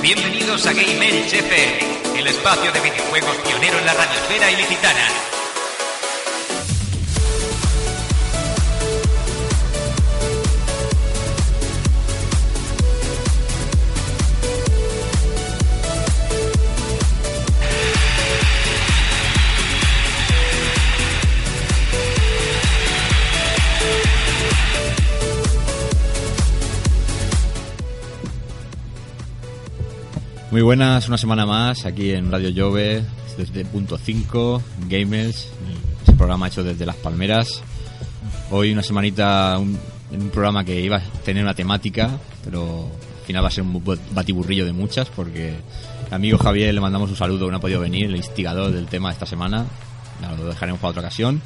Bienvenidos a Game FM, espacio de videojuegos pionero en la radiosfera ilicitana. Muy buenas, una semana más aquí en Radio Jove, desde Punto 5, Gamers, ese programa hecho desde Las Palmeras. Hoy una semanita un- un programa que iba a tener una temática, pero al final va a ser un bu- batiburrillo de muchas porque al amigo Javier le mandamos un saludo no ha podido venir, el instigador del tema de esta semana. Lo dejaremos para otra ocasión.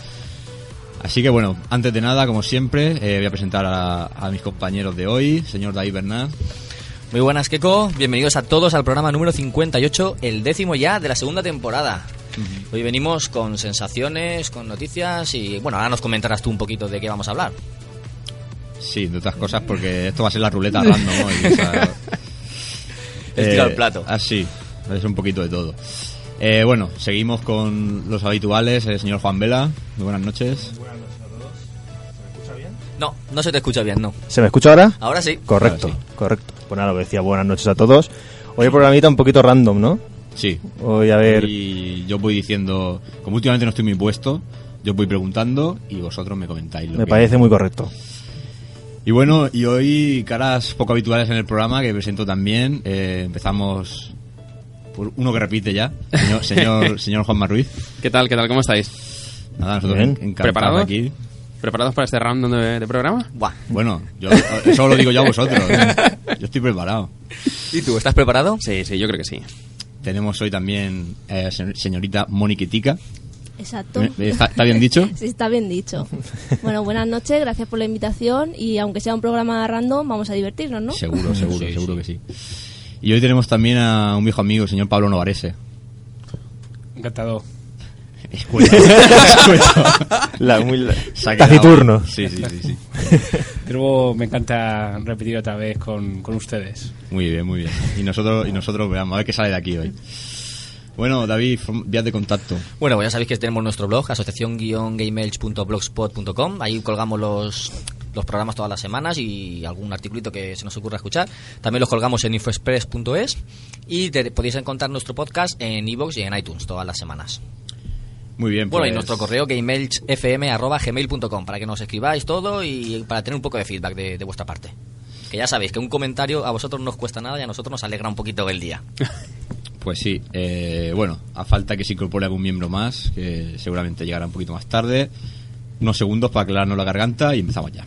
Así que bueno, antes de nada, como siempre, eh, voy a presentar a, a mis compañeros de hoy, señor David Bernard. Muy buenas, Keko. Bienvenidos a todos al programa número 58, el décimo ya de la segunda temporada. Hoy venimos con sensaciones, con noticias y bueno, ahora nos comentarás tú un poquito de qué vamos a hablar. Sí, de otras cosas, porque esto va a ser la ruleta random hoy. o sea, El tiro al plato. Así, es un poquito de todo. Eh, bueno, seguimos con los habituales, el señor Juan Vela. Muy buenas noches. No, no se te escucha bien, no. ¿Se me escucha ahora? Ahora sí. Correcto, Ahora correcto. Pues nada, lo que decía, buenas noches a todos. Hoy el programita un poquito random, ¿no? Sí. Hoy a ver... Y yo voy diciendo, como últimamente no estoy muy puesto, yo voy preguntando y vosotros me comentáis. Lo Me que- parece muy correcto. Y bueno, y hoy caras poco habituales en el programa que presento también. Eh, empezamos por uno que repite ya, señor, señor, señor Juanma Ruiz. ¿Qué tal? ¿Qué tal? ¿Cómo estáis? Nada, nosotros Bien. encantados ¿Preparados? aquí. ¿Preparados para este random de, de programa? Buah. Bueno, yo, eso lo digo yo a vosotros. Yo estoy preparado. ¿Y tú, estás preparado? Sí, sí, yo creo que sí. Tenemos hoy también eh, se- señorita Moniquitica. Exacto. ¿Eh? ¿Está, está bien dicho? Sí, está bien dicho. Bueno, buenas noches, gracias por la invitación y aunque sea un programa random, vamos a divertirnos, ¿no? Seguro, seguro, Sí, seguro que sí. Y hoy tenemos también a un viejo amigo, el señor Pablo Novarese. Encantado. Escueto. Escueto. La, muy, taciturno. Sí, sí, sí, sí. De nuevo me encanta repetir otra vez con, con ustedes. Muy bien, muy bien. Y nosotros, y nosotros veamos, a ver qué sale de aquí hoy. Bueno, David, vías de contacto. Bueno, pues ya sabéis que tenemos nuestro blog, asociación-gameelch.blogspot.com. Ahí colgamos los, los programas todas las semanas y algún articulito que se nos ocurra escuchar. También los colgamos en infoexpress.es y te- podéis encontrar nuestro podcast en iVoox y en iTunes todas las semanas. Muy bien, Bueno, y pues- nuestro correo gameelchfm.gmail.com para que nos escribáis todo y para tener un poco de feedback de, de vuestra parte. Que ya sabéis que un comentario a vosotros no os cuesta nada y a nosotros nos alegra un poquito el día. Pues sí, eh, bueno, a falta que se incorpore algún miembro más, que seguramente llegará un poquito más tarde. Unos segundos para aclararnos la garganta y empezamos ya.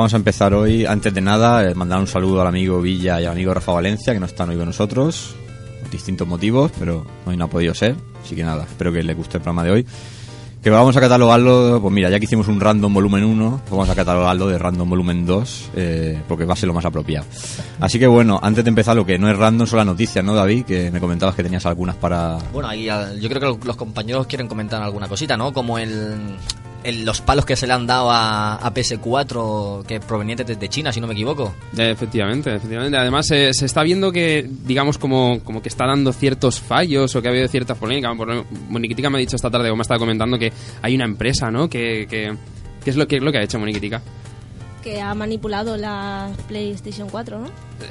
Vamos a empezar hoy. Antes de nada, eh, mandar un saludo al amigo Villa y al amigo Rafa Valencia, que no están hoy con nosotros, por distintos motivos, pero hoy no ha podido ser. Así que nada, espero que les guste el programa de hoy. Que vamos a catalogarlo, pues mira, ya que hicimos un random volumen 1, vamos a catalogarlo de random volumen 2, eh, porque va a ser lo más apropiado. Así que bueno, antes de empezar, lo que no es random son las noticias, ¿no, David? Que me comentabas que tenías algunas para... Bueno, ahí ah, yo creo que los compañeros quieren comentar alguna cosita, ¿no? Como el, el- los palos que se le han dado a, a PS4, que provenientes desde China, si no me equivoco. Efectivamente, efectivamente. Además, eh, se está viendo que, digamos, como, como que está dando ciertos fallos o que ha habido ciertas polémicas. Moniquitica me ha dicho esta tarde, o me estaba comentando, que hay una empresa, ¿no? Que, que, ¿Qué es lo que, es lo que ha hecho Moniquitica? Que ha manipulado la PlayStation 4, ¿no?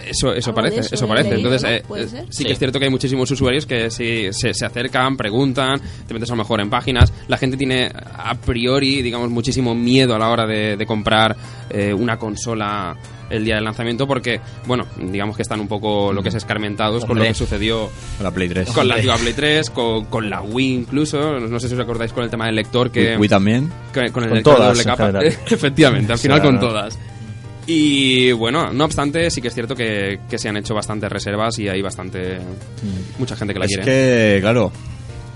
Eso, eso Algo parece, eso parece. leído, Entonces, ¿no? eh, ¿Puede eh, sí, Sí. que es cierto que hay muchísimos usuarios que sí, se, se acercan, preguntan, te metes a lo mejor en páginas. La gente tiene a priori, digamos, muchísimo miedo a la hora de, de comprar eh, una consola el día del lanzamiento porque, bueno, digamos que están un poco lo que es escarmentados con lo que sucedió La Play 3. con la antigua Play 3, con, con la Wii incluso. No sé si os acordáis con el tema del lector que... Wii, Wii también. que- con el Con lector todas, doble capa. Efectivamente, al O final sea, con todas. Y bueno, no obstante, sí que es cierto que, que se han hecho bastantes reservas y hay bastante. mucha gente que la Es quiere. que, claro,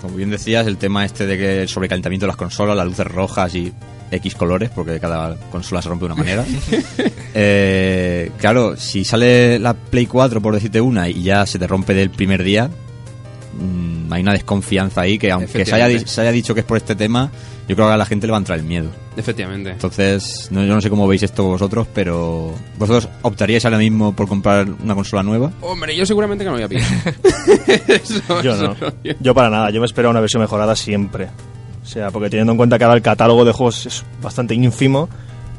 como bien decías, el tema este de que el sobrecalentamiento de las consolas, las luces rojas y X colores, porque cada consola se rompe de una manera. Eh, claro, si sale la Play 4, por decirte una, y ya se te rompe del primer día, mm, hay una desconfianza ahí que aunque se haya, se haya dicho que es por este tema, yo creo que a la gente le va a entrar el miedo. Efectivamente. Entonces, no, yo no sé cómo veis esto vosotros, pero ¿vosotros optaríais ahora mismo por comprar una consola nueva? Hombre, yo seguramente que no voy a pillar. Eso- Yo eso no. Yo para nada. Yo me espero una versión mejorada siempre. O sea, porque teniendo en cuenta que ahora el catálogo de juegos es bastante ínfimo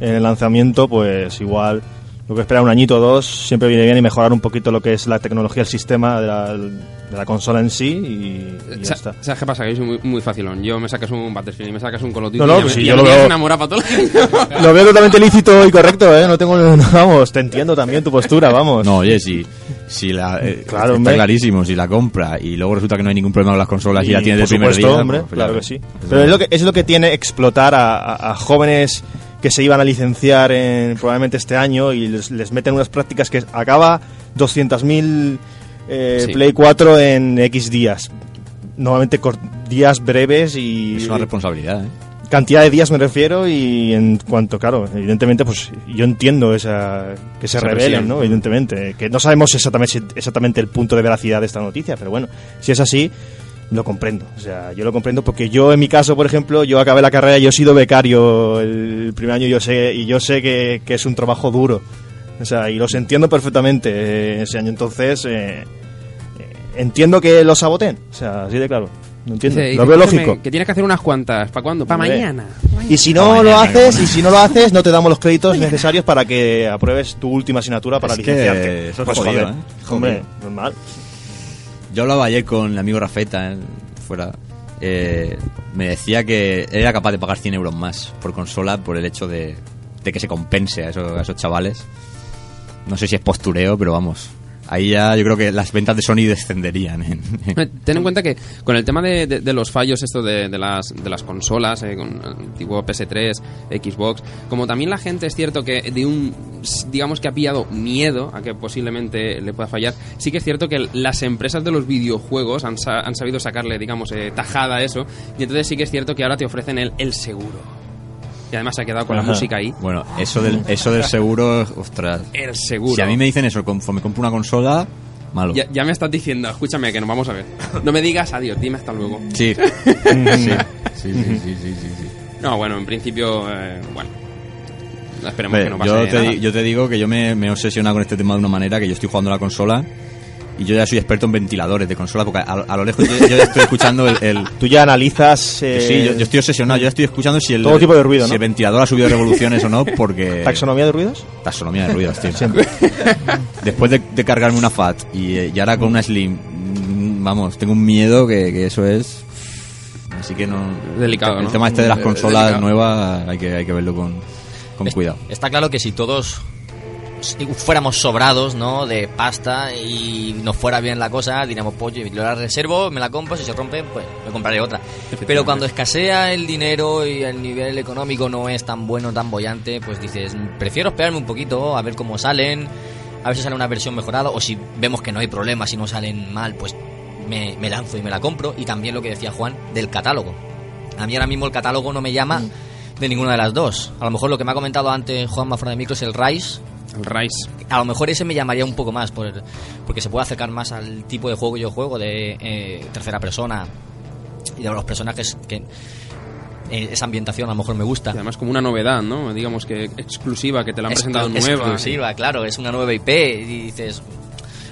en el lanzamiento, pues igual lo que esperar un añito o dos siempre viene bien y mejorar un poquito lo que es la tecnología, el sistema de la, de la consola en sí y, y ya Sa- está. ¿Sabes qué pasa? Que es muy, muy facilón. Yo me sacas un Battlefield y me sacas un Call of Duty No, no, y pues sí, yo lo veo- enamorado para todo el año. Lo veo totalmente lícito y correcto, ¿eh? No tengo... no, vamos, te entiendo también tu postura, vamos. No, oye, si, si la, eh, Claro, está clarísimo, si la compra y luego resulta que no hay ningún problema con las consolas y, la tienes por del primer supuesto, día, hombre, pues, claro ya que sí. Pero es lo que, es lo que tiene explotar a, a- a jóvenes que se iban a licenciar en, probablemente este año y les, les meten unas prácticas que acaba 200.000 eh, Sí. Play 4 en X días. Normalmente días breves y Es una responsabilidad, ¿eh? cantidad de días me refiero y en cuanto, claro, evidentemente, pues yo entiendo esa que se Esa revelen, presión. ¿no? Evidentemente, que no sabemos exactamente, exactamente el punto de veracidad de esta noticia, pero bueno, si es así, lo comprendo. O sea, yo lo comprendo porque yo, en mi caso, por ejemplo, yo acabé la carrera, yo he sido becario el primer año, yo sé, y yo sé que, que es un trabajo duro. O sea, y los entiendo perfectamente eh, ese año, entonces, eh, eh, entiendo que lo saboten. O sea, así de claro. No entiendo. Lo veo lógico. Que tienes que hacer unas cuantas. ¿Para cuándo? Para mañana. Y si no lo haces, y si no lo haces, no te damos los créditos necesarios para que apruebes tu última asignatura para Es que licenciarte. eso es Pues, jodido, joder, ¿eh? Hombre, normal. Yo hablaba ayer con el amigo Rafeta, ¿eh? fuera. eh, me decía que era capaz de pagar 100 euros más por consola por el hecho de, de que se compense a esos, a esos chavales. No sé si es postureo, pero vamos. Ahí ya yo creo que las ventas de Sony descenderían. en- Eh, Ten en cuenta que con el tema de, los fallos esto de, las, de las consolas, eh, con el antiguo PS3, Xbox, como también la gente es cierto que de un, digamos que ha pillado miedo a que posiblemente le pueda fallar, sí que es cierto que las empresas de los videojuegos han, sa- han sabido sacarle, digamos, eh, tajada a eso, y entonces sí que es cierto que ahora te ofrecen el seguro. Y además se ha quedado con la Ajá. música ahí. Bueno, eso del, eso del seguro, ostras. El seguro. Si a mí me dicen eso conforme compro una consola, malo. Ya, ya me estás diciendo, escúchame, que nos vamos a ver. No me digas adiós, dime hasta luego. Sí. sí. Sí, sí, sí, sí, sí. No, bueno, en principio, eh, bueno. Esperemos Hombre, que no pase yo, te, nada. yo te digo que yo me, me he obsesionado con este tema de una manera que yo estoy jugando a la consola y yo ya soy experto en ventiladores de consola porque a, a lo lejos yo, yo ya estoy escuchando el... el- Tú ya analizas. eh, sí, yo, yo estoy obsesionado, yo ya estoy escuchando si el, Todo tipo de ruido, si ¿no? el ventilador ha subido revoluciones o no porque... ¿Taxonomía de ruidos? Taxonomía de ruidos, tío. Siempre. Después de, de cargarme una FAT y, eh, y ahora con una Slim, mm, vamos, tengo un miedo que, que eso es... Así que no... Delicado, El ¿no? tema este de las Eh, consolas delicado. nuevas hay que, hay que verlo con, con Es- cuidado. Está claro que si todos fuéramos sobrados, ¿no? De pasta y nos fuera bien la cosa, diríamos, pues yo la reservo, me la compro, si se rompe, pues me compraré otra. Pero cuando escasea el dinero y el nivel económico no es tan bueno, tan bollante, pues dices, prefiero esperarme un poquito, a ver cómo salen, a ver si sale una versión mejorada, o si vemos que no hay problema, si no salen mal, pues me, me lanzo y me la compro. Y también lo que decía Juan del catálogo. A mí ahora mismo el catálogo no me llama de ninguna de las dos. A lo mejor lo que me ha comentado antes Juan Mafra de Micro es el Rise. El Rise. A lo mejor ese me llamaría un poco más, por, porque se puede acercar más al tipo de juego que yo juego, de eh, tercera persona y de los personajes que eh, esa ambientación a lo mejor me gusta. Y además como una novedad, ¿no? Digamos que exclusiva, que te la han Exclu- presentado nueva. Exclusiva, claro, es una nueva IP y dices,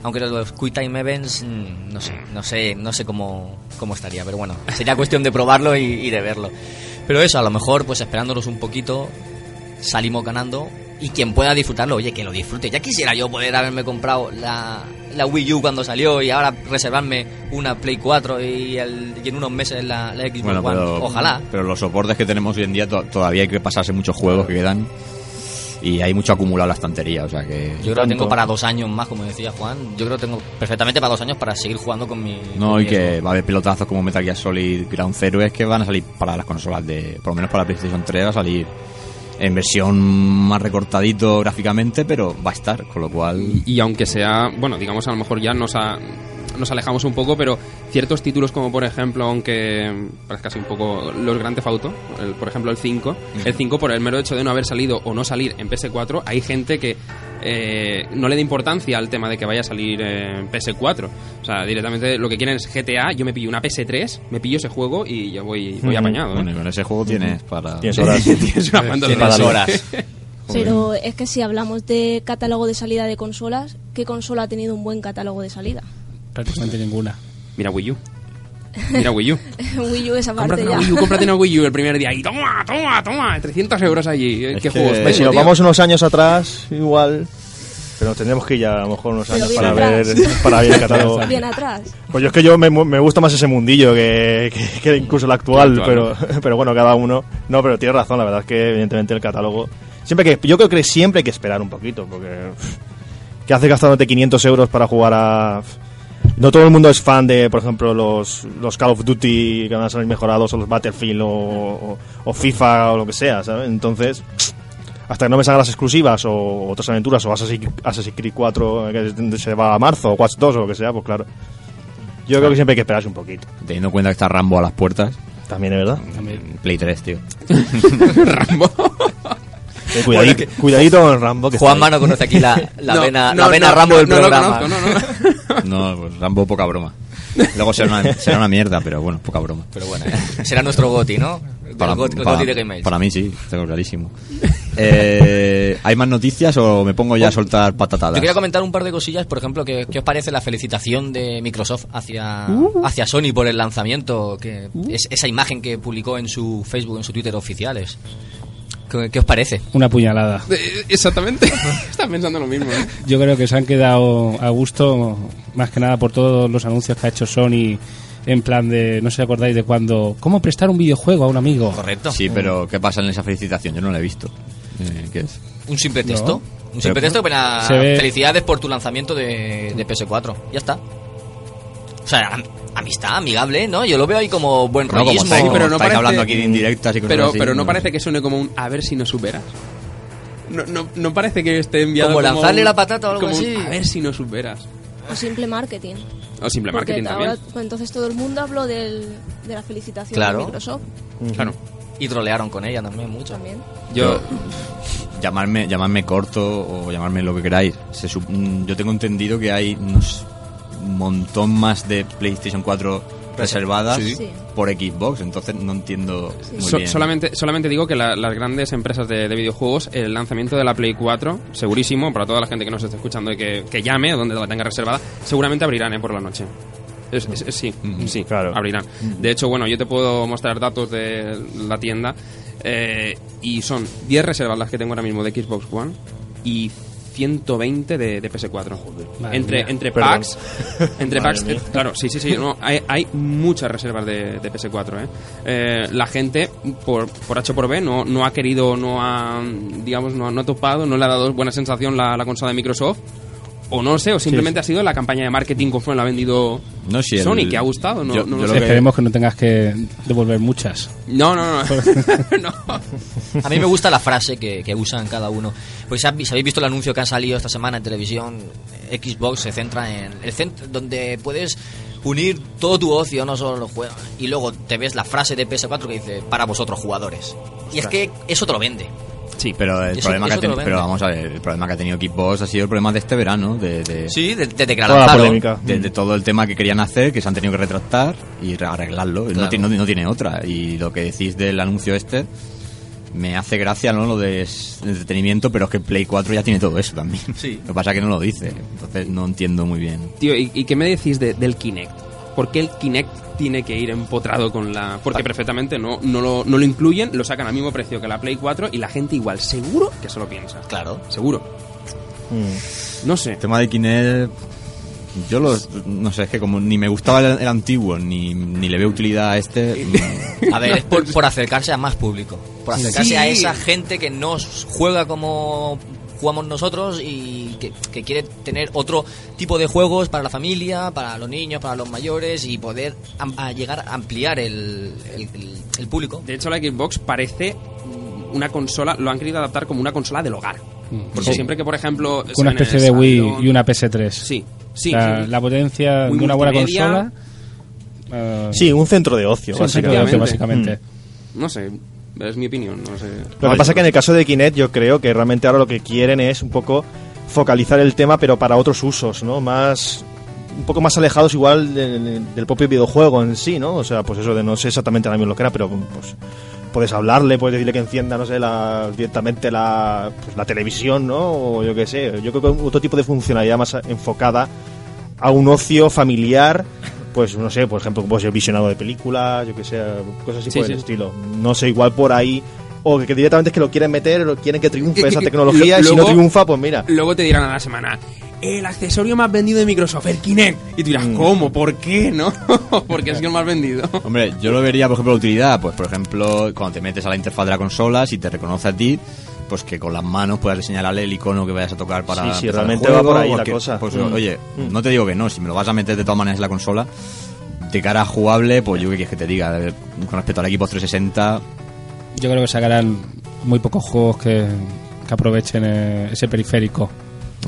aunque los Quick Time Events, mm, no sé, no sé, no sé cómo, cómo estaría, pero bueno, sería cuestión de probarlo y, y de verlo. Pero eso, a lo mejor, pues esperándonos un poquito, salimos ganando y quien pueda disfrutarlo, oye, que lo disfrute. Ya quisiera yo poder haberme comprado la, la Wii U cuando salió y ahora reservarme una Play 4 y, el- y en unos meses la, la Xbox Bueno, One. pero, Ojalá. pero los soportes que tenemos hoy en día to- todavía hay que pasarse muchos juegos que quedan y hay mucho acumulado en la estantería, o sea que... Yo creo que tengo para dos años más, como decía Juan. Yo creo que tengo perfectamente para dos años para seguir jugando con mi. No, con y mi que va a haber pelotazos como Metal Gear Solid Ground Zero es que van a salir para las consolas de... Por lo menos para la PlayStation 3 va a salir en versión más recortadito gráficamente, pero va a estar, con lo cual... Y aunque sea, bueno, digamos a lo mejor ya nos, ha- nos alejamos un poco, pero ciertos títulos como por ejemplo, aunque parezca así un poco los Grand Theft Auto, el- por ejemplo el 5, el 5 por el mero hecho de no haber salido o no salir en PS4, hay gente que eh, no le da importancia al tema de que vaya a salir en PS4. O sea, directamente lo que quieren es GTA, yo me pillo una PS3, me pillo ese juego y ya voy, voy Ujú. apañado. ¿eh? Bueno, y con ese juego tienes para... Tienes horas. Tienes horas. horas. Pero es que si hablamos de catálogo de salida de consolas, ¿qué consola ha tenido un buen catálogo de salida? Prácticamente ninguna. Mira Wii U. Mira Wii U. Wii U esa parte Cómprate una ya. Wii U, cómprate una Wii U el primer día y toma, toma, toma, 300 euros allí. ¿eh? Es ¿Qué que- juegos? Hombre, si nos vamos unos años atrás, igual. Pero nos tendremos que ir ya a lo mejor unos años para ver, para ver el catálogo. Bien atrás. Pues yo es que yo me, me gusta más ese mundillo que, que- que incluso el actual, El actual, pero, pero bueno, cada uno. No, pero tienes razón, la verdad es que evidentemente el catálogo. Siempre que, yo creo que siempre hay que esperar un poquito, porque. ¿Qué haces gastándote 500 euros para jugar a.? No todo el mundo es fan de, por ejemplo, los, los Call of Duty que van a salir mejorados, o los Battlefield, o, o- o FIFA, o lo que sea, ¿sabes? Entonces, hasta que no me salgan las exclusivas, o otras aventuras, o Assassin's Assassin's Creed 4, que se va a marzo, o Watch 2, o lo que sea, pues claro. Yo creo que siempre hay que esperarse un poquito. Teniendo en cuenta que está Rambo a las puertas, También es verdad. Play 3, tío. Rambo. Eh, cuidadito, cuidadito con el Rambo. Que Juanma no conoce aquí la, la No, vena, no, la vena no, Rambo no, del no lo programa. conozco, no, no. No, pues Rambo poca broma. Luego será una, será una mierda, pero bueno, poca broma. Pero bueno, eh, será nuestro Goti, ¿no? Para, Goti, para- Goti de Game Age. para mí sí, tengo clarísimo. Eh, ¿Hay más noticias o me pongo ya a soltar patatadas? Yo quería comentar un par de cosillas, por ejemplo, ¿qué, qué os parece la felicitación de Microsoft hacia, hacia Sony por el lanzamiento? Que es, esa imagen que publicó en su Facebook, en su Twitter oficiales. ¿Qué, qué os parece? Una puñalada. Eh, Exactamente. Estaba pensando lo mismo. ¿eh? Yo creo que se han quedado a gusto, más que nada por todos los anuncios que ha hecho Sony, en plan de, no sé si acordáis de cuando, ¿cómo prestar un videojuego a un amigo? ¿Correcto? Sí, pero ¿qué pasa en esa felicitación? Yo no la he visto. Eh, ¿Qué es? Un simple texto. Un simple Pero- texto que pone ve- felicidades por tu lanzamiento de, de PS4. Ya está. O sea, am- amistad, amigable, ¿no? Yo lo veo ahí como buen No, como rollismo. estáis, como pero no estáis parece- hablando aquí de indirectas y cosas Pero, así, pero no parece que suene como un a ver si nos superas. No, no, no parece que esté enviado Como lanzarle un- la patata o algo como un, así. a ver si nos superas. O simple marketing. O simple Porque marketing ahora, también. pues entonces todo el mundo habló del, de la felicitación Claro. de Microsoft Claro. Y trolearon con ella también mucho. también. Yo, llamarme, llamarme corto o llamarme lo que queráis. Se yo tengo entendido que hay unos un montón más de PlayStation 4 reservadas Sí. Sí. por Xbox, entonces no entiendo muy So- bien. solamente, solamente digo que la- las grandes empresas de, de videojuegos, el lanzamiento de la Play 4, segurísimo, para toda la gente que nos esté escuchando y que, que llame o donde la tenga reservada, seguramente abrirán ¿eh? por la noche. Es- es- es- sí, sí, Claro. abrirán. De hecho, bueno, yo te puedo mostrar datos de la tienda eh, y son 10 reservas las que tengo ahora mismo de Xbox One y 120 de, de PS4. Madre entre mía. entre packs, entre packs, eh, claro, sí, sí, sí, no, hay, hay muchas reservas de, de PS4. ¿eh? Eh, la gente, por, por H por B, no, no ha querido, no ha, digamos, no, ha- no ha topado, no le ha dado buena sensación la, la consola de Microsoft. O no sé, o simplemente ha sido la campaña de marketing conforme la ha vendido No, si el- Sony, que ha gustado. No, yo- no lo yo Esperemos que no tengas que devolver muchas. No, no, no. no. A mí me gusta la frase que, que usan cada uno. Pues si habéis visto el anuncio que han salido esta semana en televisión, Xbox se centra en el centro donde puedes unir todo tu ocio, no solo los juegos. Y luego te ves la frase de PS4 que dice para vosotros jugadores. Y es que eso te lo vende. Sí, pero el Eso- problema que ha pero vamos a ver, el problema que ha tenido Xbox ha sido el problema de este verano, de, de, Sí, de- desde que la Toda lanzaron. polémica. de- de todo el tema que querían hacer, que se han tenido que retractar y re- arreglarlo. No, Claro. tiene, no, no tiene otra. Y lo que decís del anuncio este, me hace gracia, ¿no? Lo de entretenimiento, pero es que Play 4 ya tiene todo eso también. Sí. Lo que pasa es que no lo dice. Entonces no entiendo muy bien. Tío, ¿y, y qué me decís de- del Kinect? ¿Por qué el Kinect tiene que ir empotrado con la...? Porque perfectamente no, no, lo, no lo incluyen, lo sacan al mismo precio que la Play 4 y la gente igual, seguro que se lo piensa. Claro. Seguro. Mm. No sé. El tema de Kinect, yo lo, no sé, es que como ni me gustaba el, el antiguo, ni, ni le veo utilidad a este. A ver, es por, por acercarse a más público. Por acercarse Sí. a esa gente que no juega como jugamos nosotros y que, que quiere tener otro tipo de juegos para la familia, para los niños, para los mayores y poder am- a llegar a ampliar el, el- el- el público. De hecho, la Xbox parece mm, una consola, lo han querido adaptar como una consola del hogar. Porque Sí. siempre que, por ejemplo... Con una especie de Wii salón- y una PS3. Sí, sí. O sea, sí. La potencia Muy de una buena consola. Sí, un centro de ocio, sí, un centro de básicamente. ocio, básicamente. No sé, es mi opinión, no sé. Lo que pasa es que en el caso de Kinect yo creo que realmente ahora lo que quieren es un poco focalizar el tema pero para otros usos, ¿no? Más un poco más alejados igual del, del propio videojuego en sí, ¿no? O sea, pues eso de no sé exactamente ahora mismo lo que era, pero pues puedes hablarle, puedes decirle que encienda, no sé, la, directamente la, pues, la televisión, ¿no? O yo qué sé. Yo creo que otro tipo de funcionalidad más enfocada a un ocio familiar, pues no sé, por ejemplo, pues el visionado de películas, yo que sé, cosas así Sí, por sí. el estilo. No sé, igual por ahí. O que, directamente es que lo quieren meter, o quieren que triunfe esa tecnología, y si no triunfa, pues mira. Luego te dirán a la semana, el accesorio más vendido de Microsoft, el Kinect. Y tú dirás, Mm. ¿cómo? ¿Por qué? ¿No? Porque es que el más vendido. Hombre, yo lo vería, por ejemplo, la utilidad. Pues, por ejemplo, cuando te metes a la interfaz de la consola, si te reconoce a ti, pues que con las manos puedas señalarle el icono que vayas a tocar para. Sí, sí, empezar el realmente juego, va por ahí la cosa. Pues, Mm. oye, Mm. no te digo que no, si me lo vas a meter de todas maneras en la consola, de cara a jugable, pues yo qué quieres que te diga. Con respecto al equipo 360, Yo creo que sacarán muy pocos juegos que, que aprovechen eh, ese periférico.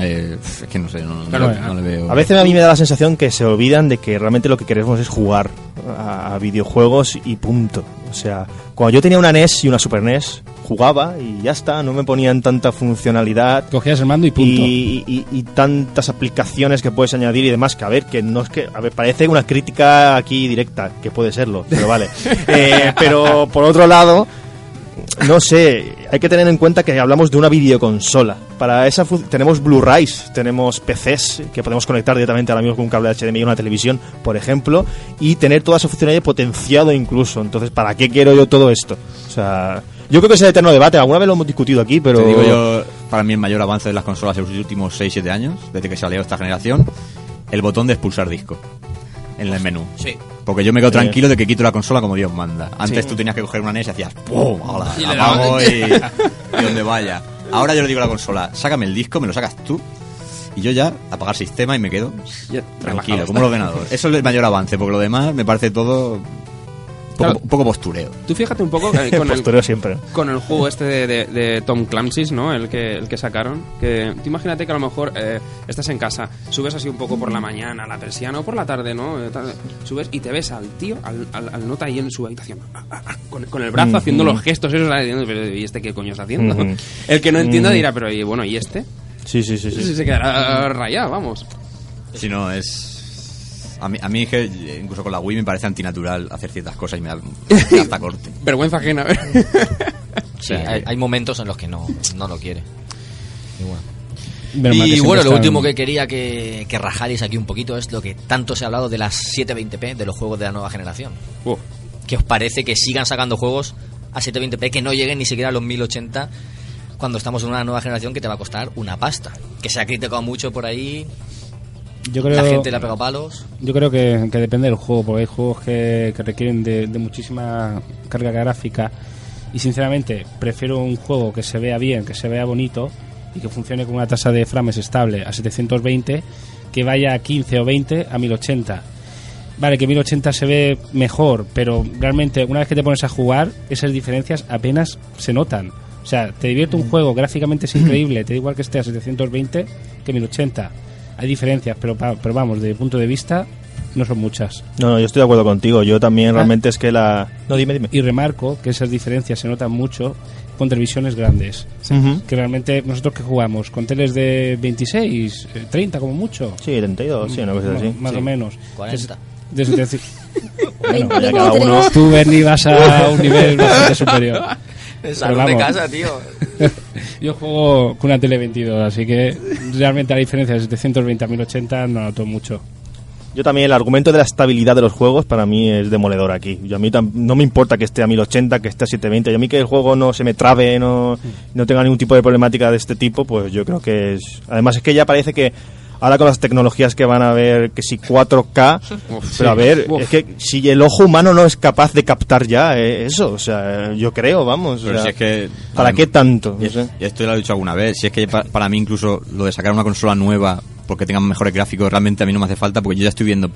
eh, es que no sé, no, no- Claro, no le veo. A veces a mí me da la sensación que se olvidan de que realmente lo que queremos es jugar a videojuegos y punto. O sea, cuando yo tenía una NES y una Super NES, jugaba y ya está, no me ponían tanta funcionalidad. Cogías el mando y punto. y, y- y tantas aplicaciones que puedes añadir y demás que a ver que no es que a ver parece una crítica aquí directa que puede serlo pero vale Eh, pero por otro lado no sé hay que tener en cuenta que hablamos de una videoconsola para esa tenemos Blu-rays tenemos PCs que podemos conectar directamente ahora mismo con un cable HDMI a una televisión por ejemplo y tener toda esa funcionalidad potenciado incluso entonces para qué quiero yo todo esto o sea yo creo que es el eterno debate alguna vez lo hemos discutido aquí pero Te digo yo, para mí el mayor avance de las consolas en los últimos 6-7 años, desde que salió esta generación, el botón de expulsar disco en el menú. Sí. Porque yo me quedo Sí. tranquilo de que quito la consola como Dios manda. Antes Sí. tú tenías que coger una NES y hacías ¡pum! Hola, Y apago y, y donde vaya. Ahora yo le digo a la consola, sácame el disco, me lo sacas tú. Y yo ya apagar sistema y me quedo Ya, tranquilo, como el ordenador. Eso es el mayor avance, porque lo demás me parece todo Claro. un poco postureo. Tú fíjate un poco eh, con el, postureo siempre con el juego este de, de- de Tom Clancy's, ¿no? El que, el que sacaron. Que tú imagínate que a lo mejor eh, estás en casa, subes así un poco por la mañana, la persiana o por la tarde, ¿no? Eh, subes y te ves al tío, al, al, al nota ahí en su habitación, ah, ah, ah, con, con el brazo haciendo los gestos esos, ¿sabes? Diciendo, "Pero, ¿y este qué coño está haciendo? El que no entienda dirá, pero y bueno, ¿y este? sí sí sí, sí. Se quedará rayado, vamos. Si no, es. A mí, a mí que eh, incluso con la Wii me parece antinatural hacer ciertas cosas y me da, me da hasta corte. Vergüenza ajena. Sí, hay, hay momentos en los que no, no lo quiere. Y bueno. Y lo están- último que quería que, que rajarais aquí un poquito es lo que tanto se ha hablado de las 720p de los juegos de la nueva generación. Uf. ¿Qué os parece que sigan sacando juegos a 720p que no lleguen ni siquiera a los 1080 cuando estamos en una nueva generación que te va a costar una pasta? Que se ha criticado mucho por ahí, Yo creo, la gente le ha pegado palos. yo creo que, que depende del juego, porque hay juegos que, que requieren de, de muchísima carga gráfica y sinceramente prefiero un juego que se vea bien, que se vea bonito y que funcione con una tasa de frames estable a 720 que vaya a 15 o 20 a 1080. Vale, que 1080 se ve mejor, pero realmente una vez que te pones a jugar, esas diferencias apenas se notan. O sea, te divierte un juego, gráficamente es increíble, te da igual que esté a 720 que 1080. Hay diferencias, pero, pa- pero vamos, desde mi punto de vista, no son muchas. No, no, yo estoy de acuerdo contigo. Yo también Ah. realmente es que la... No, dime, dime. Y remarco que esas diferencias se notan mucho con televisiones grandes. Que realmente nosotros que jugamos con teles de 26, eh, 30 como mucho. Sí, 32, sí, una cosa Más- así. Más Sí. o menos. 40. De- de- de- bueno, ya cada 23. uno- tú, Bernie, vas a un nivel bastante superior. Salud Pero de casa, tío. Yo juego con una tele 22, así que realmente la diferencia de 720 a 1080 no noto mucho. Yo también, el argumento de la estabilidad de los juegos para mí es demoledor aquí. Yo a mí no me importa que esté a 1080, que esté a 720. Y a mí que el juego no se me trabe, no, no tenga ningún tipo de problemática de este tipo, pues yo creo que es... Además es que ya parece que ahora con las tecnologías que van a ver, que si 4K, Uf, pero a ver, Uf. es que si el ojo humano no es capaz de captar ya eh, eso, o sea, yo creo, vamos. o Pero sea, si es que... ¿Para qué tanto? Y, No sé. y esto ya lo he dicho alguna vez. Si es que pa- para mí incluso lo de sacar una consola nueva porque tengan mejores gráficos realmente a mí no me hace falta porque yo ya estoy viendo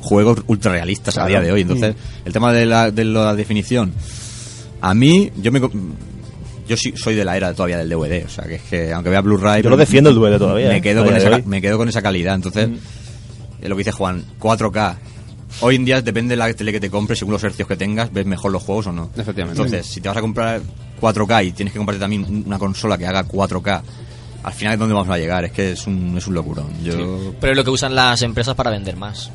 juegos ultra realistas a día de hoy. Entonces, el tema de la, de la definición, a mí, yo me... Yo sí, soy de la era todavía del DVD, o sea, que es que aunque vea Blu-ray... Yo lo defiendo el DVD todavía, Me ¿eh? quedo, con esa, me quedo con esa calidad. Entonces, es lo que dice Juan, 4K. Hoy en día depende de la tele que te compres, según los hercios que tengas, ves mejor los juegos o no. Efectivamente. Entonces, si te vas a comprar 4K y tienes que comprarte también una consola que haga 4K, al final es donde vamos a llegar. Es que es un, es un locurón. Yo, Pero es lo que usan las empresas para vender más.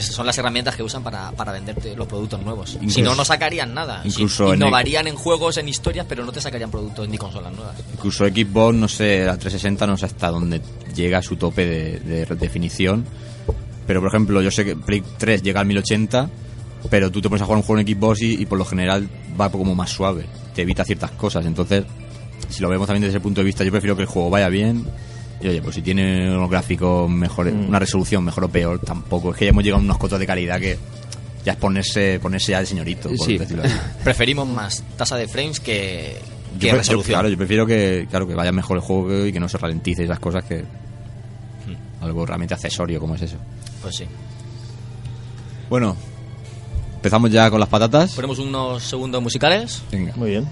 Son las herramientas que usan para, para venderte los productos nuevos. Incluso- si no, no sacarían nada. Si- incluso en el- innovarían en juegos, en historias, pero no te sacarían productos ni consolas nuevas. Incluso Xbox, no sé, la 360 no sé hasta dónde llega su tope de, de definición. Pero, por ejemplo, yo sé que Play 3 llega al 1080, pero tú te pones a jugar un juego en Xbox y, y por lo general va como más suave. Te evita ciertas cosas. Entonces, si lo vemos también desde ese punto de vista, yo prefiero que el juego vaya bien. Y oye, pues si tiene unos gráficos mejores, una resolución mejor o peor, tampoco. Es que ya hemos llegado a unos cotos de calidad que ya es ponerse, ponerse ya de señorito, por Sí. decirlo así. Preferimos más tasa de frames que, yo, resolución. claro, yo prefiero que, claro, que vaya mejor el juego y que no se ralentice esas cosas que algo realmente accesorio como es eso. Pues sí. Bueno, empezamos ya con las patatas. Ponemos unos segundos musicales. Venga. Muy bien.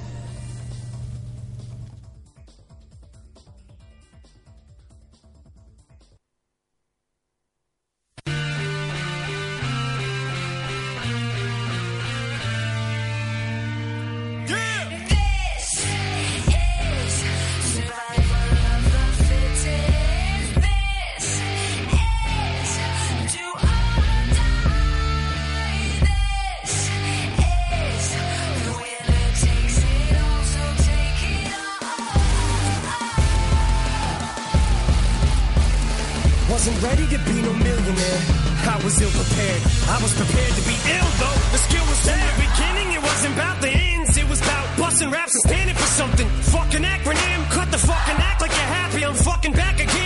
Ready to be no millionaire. I was ill prepared. I was prepared to be ill though. The skill was there. In the beginning, it wasn't about the ends. It was about busting raps and standing for something. Fucking acronym. Cut the fucking act like you're happy. I'm fucking back again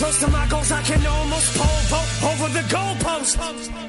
close to my goals, I can almost pole vote over the goalpost.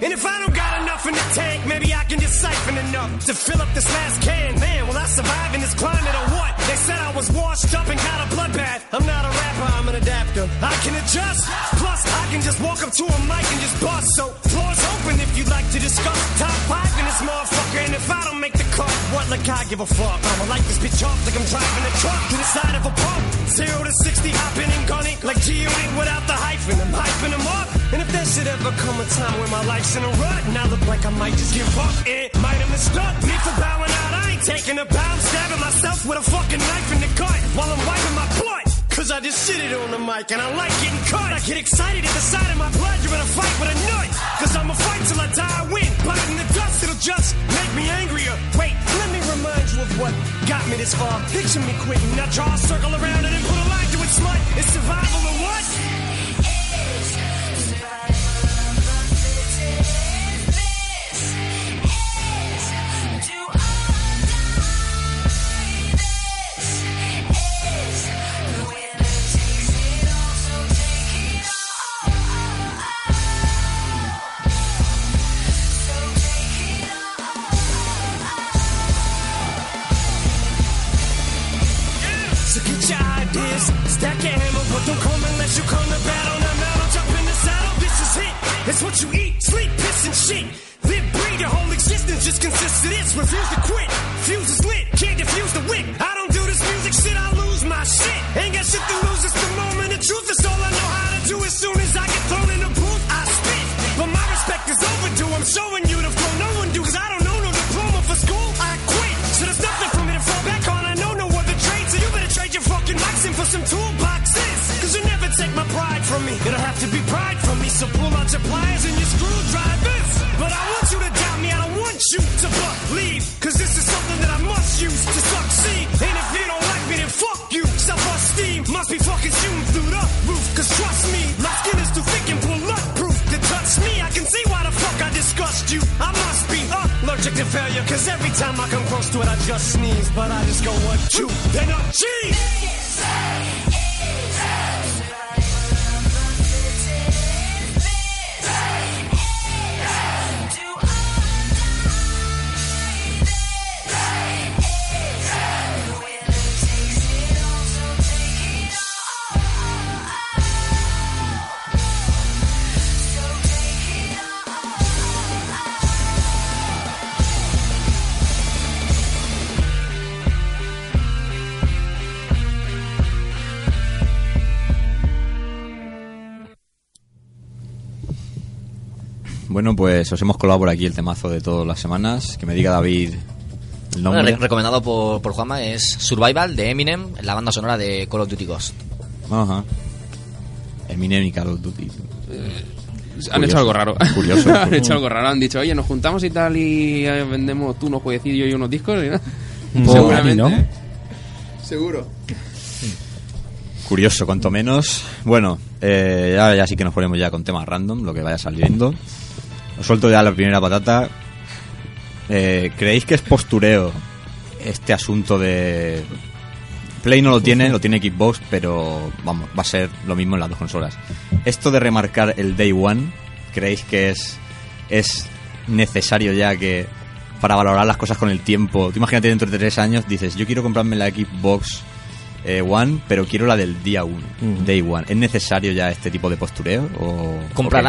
And if I don't got enough in the tank, maybe I can just siphon enough to fill up this last can. Man, will I survive in this climate or what? They said I was washed up and got a bloodbath. I'm not a rapper, I'm an adapter. I can adjust. Plus, I can just walk up to a mic and just bust. So, floor's open if you'd like to discuss. Top five in this motherfucker, and if I don't make the cut, what like I give a fuck? I'ma light this bitch off like I'm driving a truck to the side of a pump. Zero to 60, hopping and gunning like G-Unit without the hyphen. I'm hyping them up. And if there should ever come a time where my life's in a rut, and I look like I might just give up, it might have mistook me for bowing out. I ain't taking a bow, I'm stabbing myself with a fucking knife in the gut while I'm wiping my blood. Cause I just sit it on the mic and I like getting cut. I get excited at the sight of my blood. You're in a fight with a nut. Cause I'ma fight till I die, I win. Biting the dust, it'll just make me angrier. Wait, let me remind you of what got me this far. Picture me quitting. Now draw a circle around it and put a it, smut. It's survival or what? Unless you come to battle. Now mount, jump in the saddle. This is it. It's what you eat, sleep, piss, and shit. Live, breathe, your whole existence just consists of this. Refuse to quit. Fuse is lit, can't defuse the wick. I out your pliers and your screwdrivers. But I want you to doubt me, I don't want you to believe. Cause this is something that I must use to succeed. And if you don't like me, then fuck you. Self-esteem must be fucking shooting through the roof. Cause trust me, my skin is too thick and bulletproof to touch me. I can see why the fuck I disgust you. I must be allergic to failure. Cause every time I come close to it, I just sneeze. But I just go one, two, then up, G. Bueno, pues os hemos colado por aquí el temazo de todas las semanas. Que me diga David el Bueno, nombre. re- recomendado por, por Juanma es Survival de Eminem, la banda sonora de Call of Duty Ghost. Ajá. Eminem y Call of Duty. Han hecho algo raro. Curioso. han hecho algo raro. Han dicho, oye, nos juntamos y tal y eh, vendemos tú unos jueguecillos y unos discos. y nada. Pues, Seguramente. ¿no? Seguro. Curioso, cuanto menos. Bueno, eh, ya, ya sí que nos ponemos ya con temas random, lo que vaya saliendo. Suelto ya la primera patata. Eh, ¿Creéis que es postureo este asunto de... Play no lo tiene, lo tiene Xbox, pero vamos, va a ser lo mismo en las dos consolas. Esto de remarcar el Day One, ¿creéis que es, es necesario ya que para valorar las cosas con el tiempo? Imagínate dentro de tres años, dices, yo quiero comprarme la Xbox eh, One, pero quiero la del día 1, Day One. ¿Es necesario ya este tipo de postureo? O,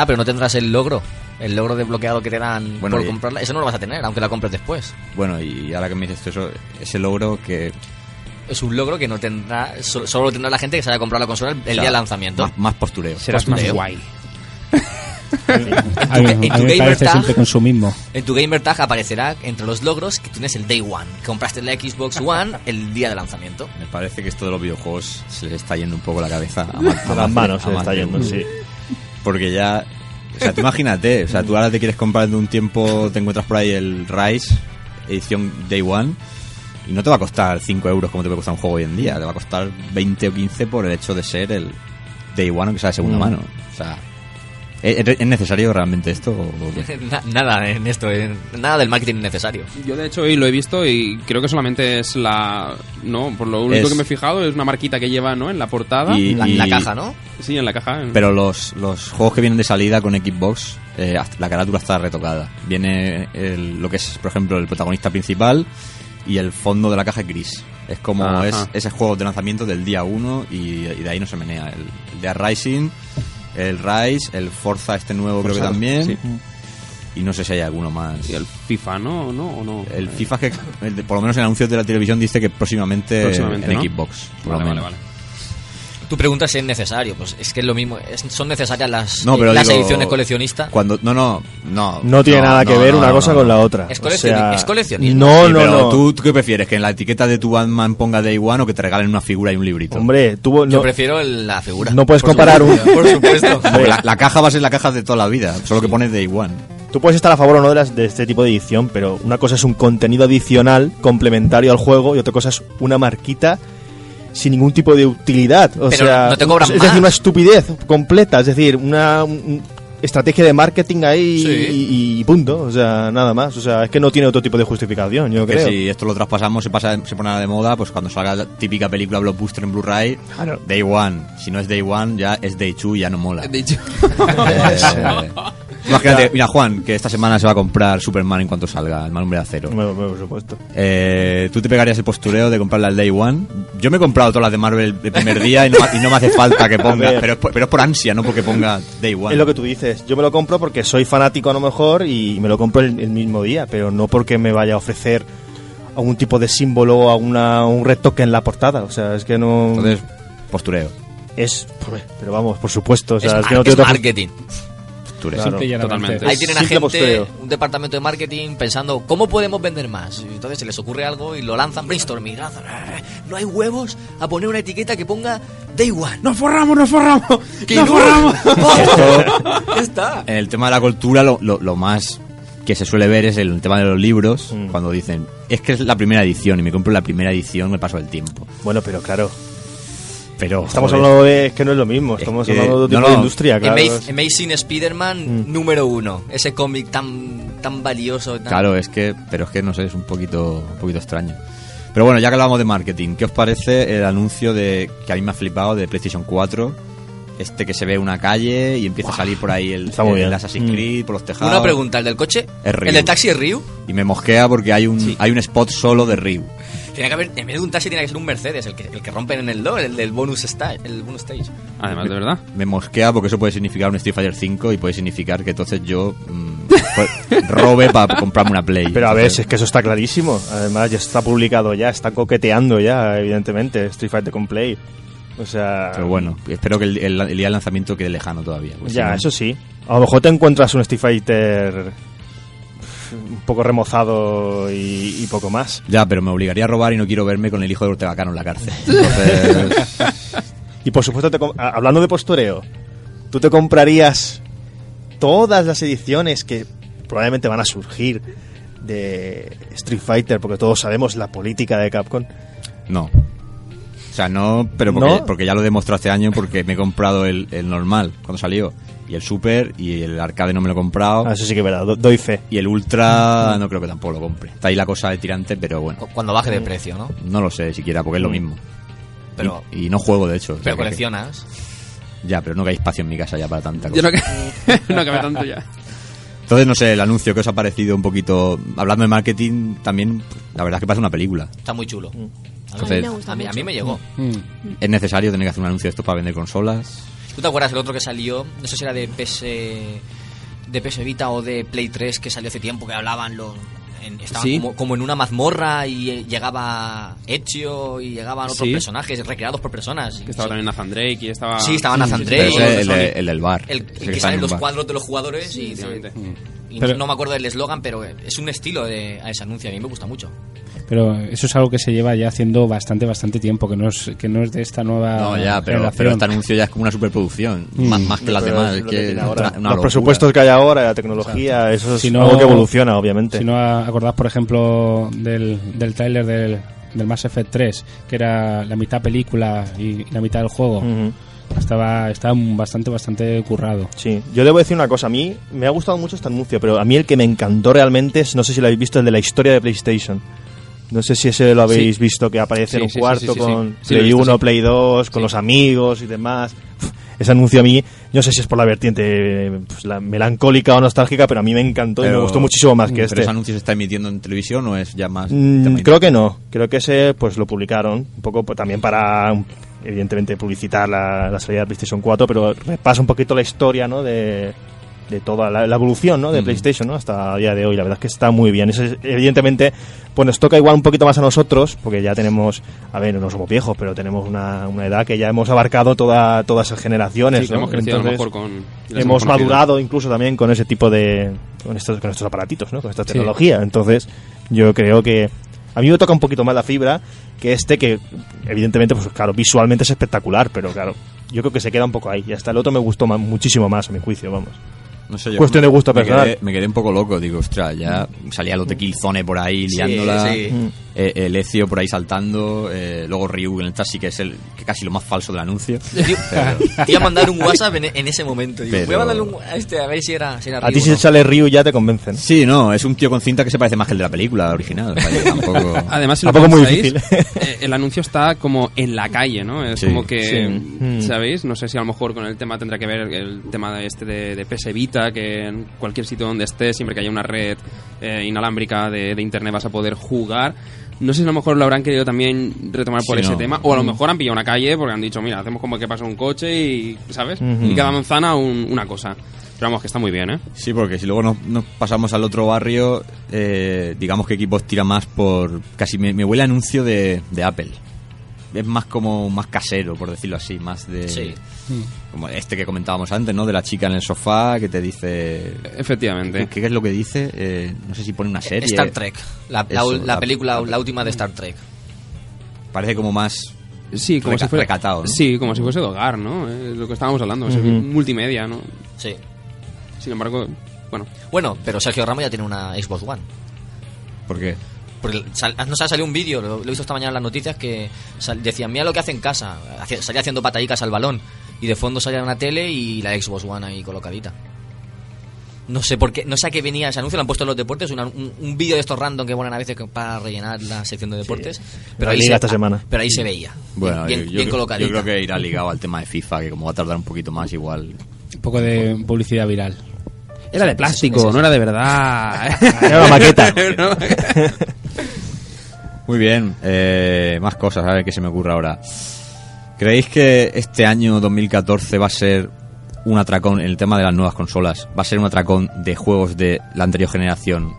qué? pero no tendrás el logro. El logro desbloqueado que te dan Bueno, por y- comprarla. Eso no lo vas a tener, aunque la compres después. Bueno, y ahora que me dices eso, ese logro que... Es un logro que no tendrá. Solo, solo lo tendrá la gente que se haya comprado la consola el o sea, día de lanzamiento. Más, más postureo. Serás más guay. En tu, en tu gamer tag, siempre consumismo. en tu gamer tag aparecerá entre los logros que tienes el Day One. que Compraste la Xbox One el día de lanzamiento. Me parece que esto de los videojuegos se les está yendo un poco la cabeza a, ma- a las más- manos a se le más está yendo, sí. Porque ya... O sea, tú imagínate, o sea, tú ahora te quieres comprar de un tiempo, te encuentras por ahí el Rise, edición Day One, y no te va a costar 5 euros como te puede costar un juego hoy en día, te va a costar 20 o 15 por el hecho de ser el Day One, aunque sea de segunda Mm. mano. O sea, ¿es, es necesario realmente esto? nada en esto, en- nada del marketing innecesario. Yo de hecho hoy lo he visto y creo que solamente es la... No, por lo único Es- que me he fijado es una marquita que lleva, ¿no? En la portada. Y- La, la caja, ¿no? Sí, en la caja. Pero los, los juegos que vienen de salida con Xbox, eh, la carátula está retocada. Viene el- lo que es, por ejemplo, el protagonista principal y el fondo de la caja es gris. Es como Ajá. es ese juego de lanzamiento del día 1 y, y de ahí no se menea. El, el de Rising, el Rise, el Forza este nuevo creo que también. sí. Y no sé si hay alguno más. Y el FIFA, ¿no? ¿No? ¿O no? El FIFA que, por lo menos en anuncios de la televisión dice que próximamente, Próximamente, en ¿no? Xbox. por lo Vale, vale, menos. vale. Tú preguntas si es necesario. Pues es que es lo mismo. es- son necesarias las, No, pero las digo, ediciones coleccionistas. Cuando, no, no, no. No tiene nada que no, ver no, una no, cosa no, con la no. otra. Es O coleccioni- sea, es coleccionismo. No, Sí, no, pero no. ¿tú, ¿tú qué prefieres? ¿Que en la etiqueta de tu Batman ponga Day One o que te regalen una figura y un librito? Hombre, tú Yo no, prefiero la figura. no puedes Por comparar un... Por supuesto. La, la caja va a ser la caja de toda la vida, solo que pone Day One. tú puedes estar a favor o no de, las, de este tipo de edición, pero una cosa es un contenido adicional complementario al juego y otra cosa es una marquita sin ningún tipo de utilidad. O Pero sea, no te cobran es decir, una estupidez completa, es decir, una un- estrategia de marketing ahí Sí. y, y punto, o sea, nada más. O sea, es que no tiene otro tipo de justificación, yo Que creo. si esto lo traspasamos, se, pasa, se pone de moda, pues cuando salga la típica película blockbuster en Blu-ray, Claro. Day One. Si no es Day One, ya es Day Two y ya no mola. De hecho, Eh, Imagínate, mira Juan, que esta semana se va a comprar Superman en cuanto salga, el mal hombre de acero. Bueno, por supuesto. Eh, ¿Tú te pegarías el postureo de comprarla al Day One? Yo me he comprado todas las de Marvel el primer día y no, y no me hace falta que ponga, pero es, por, pero es por ansia, no porque ponga Day One. Es lo que tú dices. Yo me lo compro porque soy fanático a lo mejor y me lo compro el, el mismo día, pero no porque me vaya a ofrecer algún tipo de símbolo o alguna, un retoque en la portada. O sea, es que no... Entonces, postureo. es... Pero vamos, por supuesto. O sea, es, es, mar- que no es otra- marketing. Postureo. Claro, Simple y llanamente. totalmente. Ahí tienen a gente, postureo. un departamento de marketing pensando cómo podemos vender más. Y entonces se les ocurre algo y lo lanzan brainstorming. lanzan, "Eh, No hay huevos a poner una etiqueta que ponga Day One. ¡Nos forramos, nos forramos! ¡Que ¡Nos no! forramos! está. En el tema de la cultura, lo, lo- lo más que se suele ver es el tema de los libros, Mm. cuando dicen, es que es la primera edición y me compro la primera edición, me paso el tiempo. Bueno, pero claro, Pero estamos joder, hablando de... Es que no es lo mismo. Es Estamos que- hablando de otro no, tipo de no. industria, claro. Ama- Amazing Spider-Man Mm. número uno. Ese cómic tan, tan valioso. tan- Claro, es que, pero es que no sé, es un poquito, un poquito extraño. Pero bueno, ya que hablamos de marketing, ¿qué os parece el anuncio de que a mí me ha flipado de PlayStation 4? Este que se ve una calle y empieza a salir por ahí el, Está muy el bien. Assassin's Mm. Creed por los tejados. Una pregunta, ¿el del coche? Es Ryu. ¿El del taxi es Ryu? Y me mosquea porque hay un, hay un spot solo de Ryu. Tiene que haber, en vez de un taxi tiene que ser un Mercedes, el que, el que rompen en el 2, el del bonus stage. El bonus stage. Además, de verdad. Me mosquea porque eso puede significar un Street Fighter 5 y puede significar que entonces yo mm, pues, robe para comprarme una Play. Pero a ver, es que eso está clarísimo. Además, ya está publicado ya, está coqueteando ya, evidentemente, Street Fighter con Play. O sea... Pero bueno, espero que el, el- el día del lanzamiento quede lejano todavía. si Ya, no- eso sí. A lo mejor te encuentras un Street Fighter un poco remozado y, y poco más. Ya, pero me obligaría a robar y no quiero verme con el hijo de Ortega Cano en la cárcel. Entonces, Y por supuesto, te hablando de postureo, ¿tú te comprarías todas las ediciones que probablemente van a surgir de Street Fighter? Porque todos sabemos la política de Capcom. no. O sea, no, pero porque, ¿No? porque ya lo he demostrado este año porque me he comprado el, el normal cuando salió. Y el Super y el arcade no me lo he comprado. Ah, eso sí que es verdad, do- doy fe. Y el Ultra no creo que tampoco lo compre. Está ahí la cosa de tirante, pero bueno. Cu- Cuando baje de precio, ¿no? No lo sé siquiera porque es lo Mm. mismo. Pero, Y, y no juego, de hecho. o sea pero que- coleccionas. Ya, pero no hay espacio en mi casa ya para tanta cosa. Yo no, que- no cabe tanto ya. Entonces, no sé, el anuncio que os ha parecido un poquito... Hablando de marketing, también, la verdad es que pasa una película. Está muy chulo. A mí Entonces, me A mí, a mí me llegó. Mm. ¿Es necesario tener que hacer un anuncio de esto para vender consolas? ¿Tú te acuerdas el otro que salió? No sé si era de PS, de PS Vita o de Play 3 que salió hace tiempo que hablaban los... en- estaban Sí. como, como en una mazmorra y eh, llegaba Ezio y llegaban otros Sí. personajes recreados por personas. Que estaba también Nathan Drake y estaba... Sí, estaba Nathan Drake. el, el del bar. El, Ese el que que salen los bar. cuadros de los jugadores y. y Pero- no me acuerdo del eslogan, pero es un estilo de, a ese anuncio, a mí me gusta mucho. Pero eso es algo que se lleva ya haciendo bastante, bastante tiempo, que no es, que no es de esta nueva No, ya, pero, pero este anuncio ya es como una superproducción. Mm. Más, más que las Pero demás. es que ahora. Los presupuestos que hay ahora, la tecnología, eso es Si no- algo que evoluciona, obviamente. Si no acordás, por ejemplo, del, del tráiler del, del Mass Effect 3, que era la mitad película y la mitad del juego, Ujú. Estaba, estaba bastante, bastante currado. Sí, yo debo decir una cosa, a mí me ha gustado mucho este anuncio, pero a mí el que me encantó realmente es, no sé si lo habéis visto, el de la historia de PlayStation. No sé si ese lo habéis visto, que aparece en un sí, cuarto sí, sí, sí. con Play visto, 1, sí. Play 2, con los amigos y demás. Ese anuncio a mí, no sé si es por la vertiente pues, la melancólica o nostálgica, pero a mí me encantó y me gustó muchísimo más que ¿Pero este. ese anuncio se está emitiendo en televisión o es ya más.? Mm, creo que no, creo que ese pues lo publicaron un poco pues, también para evidentemente publicitar la, la salida de PlayStation 4, pero repasa un poquito la historia, ¿no? de, de toda la, la evolución, ¿no? de Mm. PlayStation, ¿no? hasta el día de hoy. La verdad es que está muy bien. Eso es- evidentemente pues nos toca igual un poquito más a nosotros, porque ya tenemos, a ver, no somos viejos, pero tenemos una, una edad que ya hemos abarcado toda, todas esas generaciones, Sí, hemos crecido a lo Entonces, mejor con... hemos madurado incluso también con ese tipo de con estos con estos aparatitos no con esta Sí. tecnología entonces yo creo que a mí me toca un poquito más la fibra que este que evidentemente pues claro visualmente es espectacular pero claro yo creo que se queda un poco ahí y hasta el otro me gustó ma- muchísimo más a mi juicio vamos No sé, yo cuestión de gusto me personal. Quedé, me quedé un poco loco, digo, ostras, ya salía los de Killzone por ahí Sí, liándola, sí. Eh, el Ezio por ahí saltando, eh, luego Ryu en el taxi, que es el que casi lo más falso del anuncio. Tío, Pero- te iba a mandar un WhatsApp en, en ese momento. Digo, Pero- Voy a mandarle un a este a ver si era, si era A ti Ryu si no. sale Ryu ya te convencen. Sí, no, es un tío con cinta que se parece más que el de la película original. que tampoco... Además, si lo Tampoco muy difícil. eh, el anuncio está como en la calle, ¿no? Es Sí. como que, Sí. Mm. ¿sabéis? No sé si a lo mejor con el tema tendrá que ver el tema de este de, de PS Vita, que en cualquier sitio donde estés, siempre que haya una red eh, inalámbrica de, de internet vas a poder jugar. No sé si a lo mejor lo habrán querido también retomar por Sí, ese no. tema, o a lo mejor han pillado una calle porque han dicho, mira, hacemos como que pasa un coche y, ¿sabes? Y cada manzana un- una cosa. Pero vamos, que está muy bien, ¿eh? Sí, porque si luego nos, nos pasamos al otro barrio, eh, digamos que equipos tira más por... Casi me, me huele a anuncio de, de Apple. Es más como más casero, por decirlo así, más de... Sí. Como este que comentábamos antes, ¿no? De la chica en el sofá que te dice... Efectivamente. ¿Qué, qué es lo que dice? Eh, no sé si pone una serie. Star Trek. La, la- Eso, la la- película, la- la última de Star Trek. Parece como más... Sí, como Reca- si fuese recatado, ¿no? Sí, como si fuese de hogar, ¿no? Es lo que estábamos hablando, multimedia, ¿no? Sí. Sin embargo, bueno, Bueno, pero Sergio Ramos ya tiene una Xbox One. Porque Porque sal- nos ha salido un vídeo, lo, lo he visto esta mañana en las noticias, que sal- decían, mira lo que hace en casa. Hacía- salía haciendo patadicas al balón. Y de fondo salía una tele y la Xbox One ahí colocadita. No sé por qué, no sé a qué venía ese anuncio, lo han puesto en los deportes, una- un, un vídeo de estos random que ponen a veces para rellenar la sección de deportes. Pero La ahí se, esta semana. Pero ahí se veía. Bueno, bien, yo, yo bien creo- colocadita. yo creo que irá ligado al tema de FIFA, que como va a tardar un poquito más, igual. Un poco de publicidad viral. era de plástico, no era de verdad. Era una maqueta. Muy bien, eh, más cosas, a ver qué se me ocurre ahora. ¿Creéis que este año 2014 va a ser un atracón en el tema de las nuevas consolas? ¿Va a ser un atracón de juegos de la anterior generación?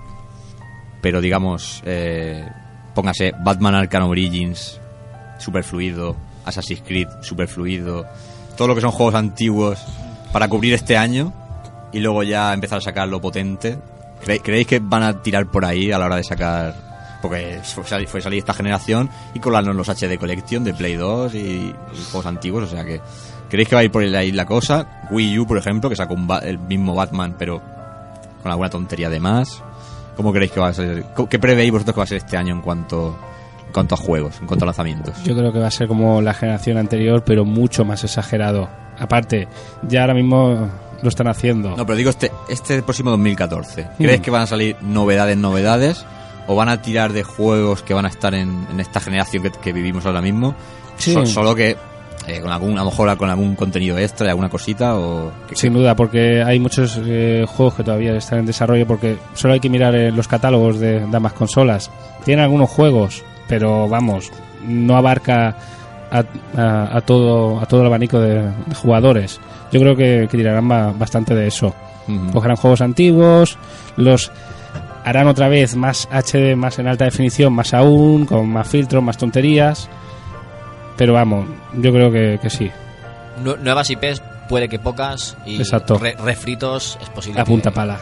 Pero digamos, eh, póngase Batman Arkham Origins, super fluido, Assassin's Creed, super fluido, todo lo que son juegos antiguos para cubrir este año y luego ya empezar a sacar lo potente. ¿Cre- ¿Creéis que van a tirar por ahí a la hora de sacar porque fue salir, fue salir esta generación y colarnos los HD Collection de Play 2 y, juegos antiguos, o sea que ¿creéis que va a ir por ahí la cosa? Wii U, por ejemplo, que sacó un el mismo Batman, pero con alguna tontería de más. ¿Cómo creéis que va a ser? ¿Qué prevéis vosotros que va a ser este año en cuanto, en cuanto a juegos, en cuanto a lanzamientos? Yo creo que va a ser como la generación anterior, pero mucho más exagerado. Aparte, ya ahora mismo lo están haciendo. No, pero digo este, este próximo 2014. ¿Crees Mm. que van a salir novedades, novedades? ¿O van a tirar de juegos que van a estar en, en esta generación que, que vivimos ahora mismo? Sí. So- solo que eh, con algún, a lo mejor con algún contenido extra, alguna cosita o... que- Sin duda, porque hay muchos eh, juegos que todavía están en desarrollo, porque solo hay que mirar eh, los catálogos de, de ambas consolas. Tienen algunos juegos, pero vamos, no abarca a, a- a todo a todo el abanico de, de jugadores. Yo creo que, que tirarán ba- bastante de eso. Ujú. Cogerán juegos antiguos, los harán otra vez más HD, más en alta definición, más aún, con más filtros, más tonterías. Pero vamos, yo creo que, que sí. Nu- nuevas IPs, puede que pocas. Y Exacto. re- refritos, es posible A punta que- pala.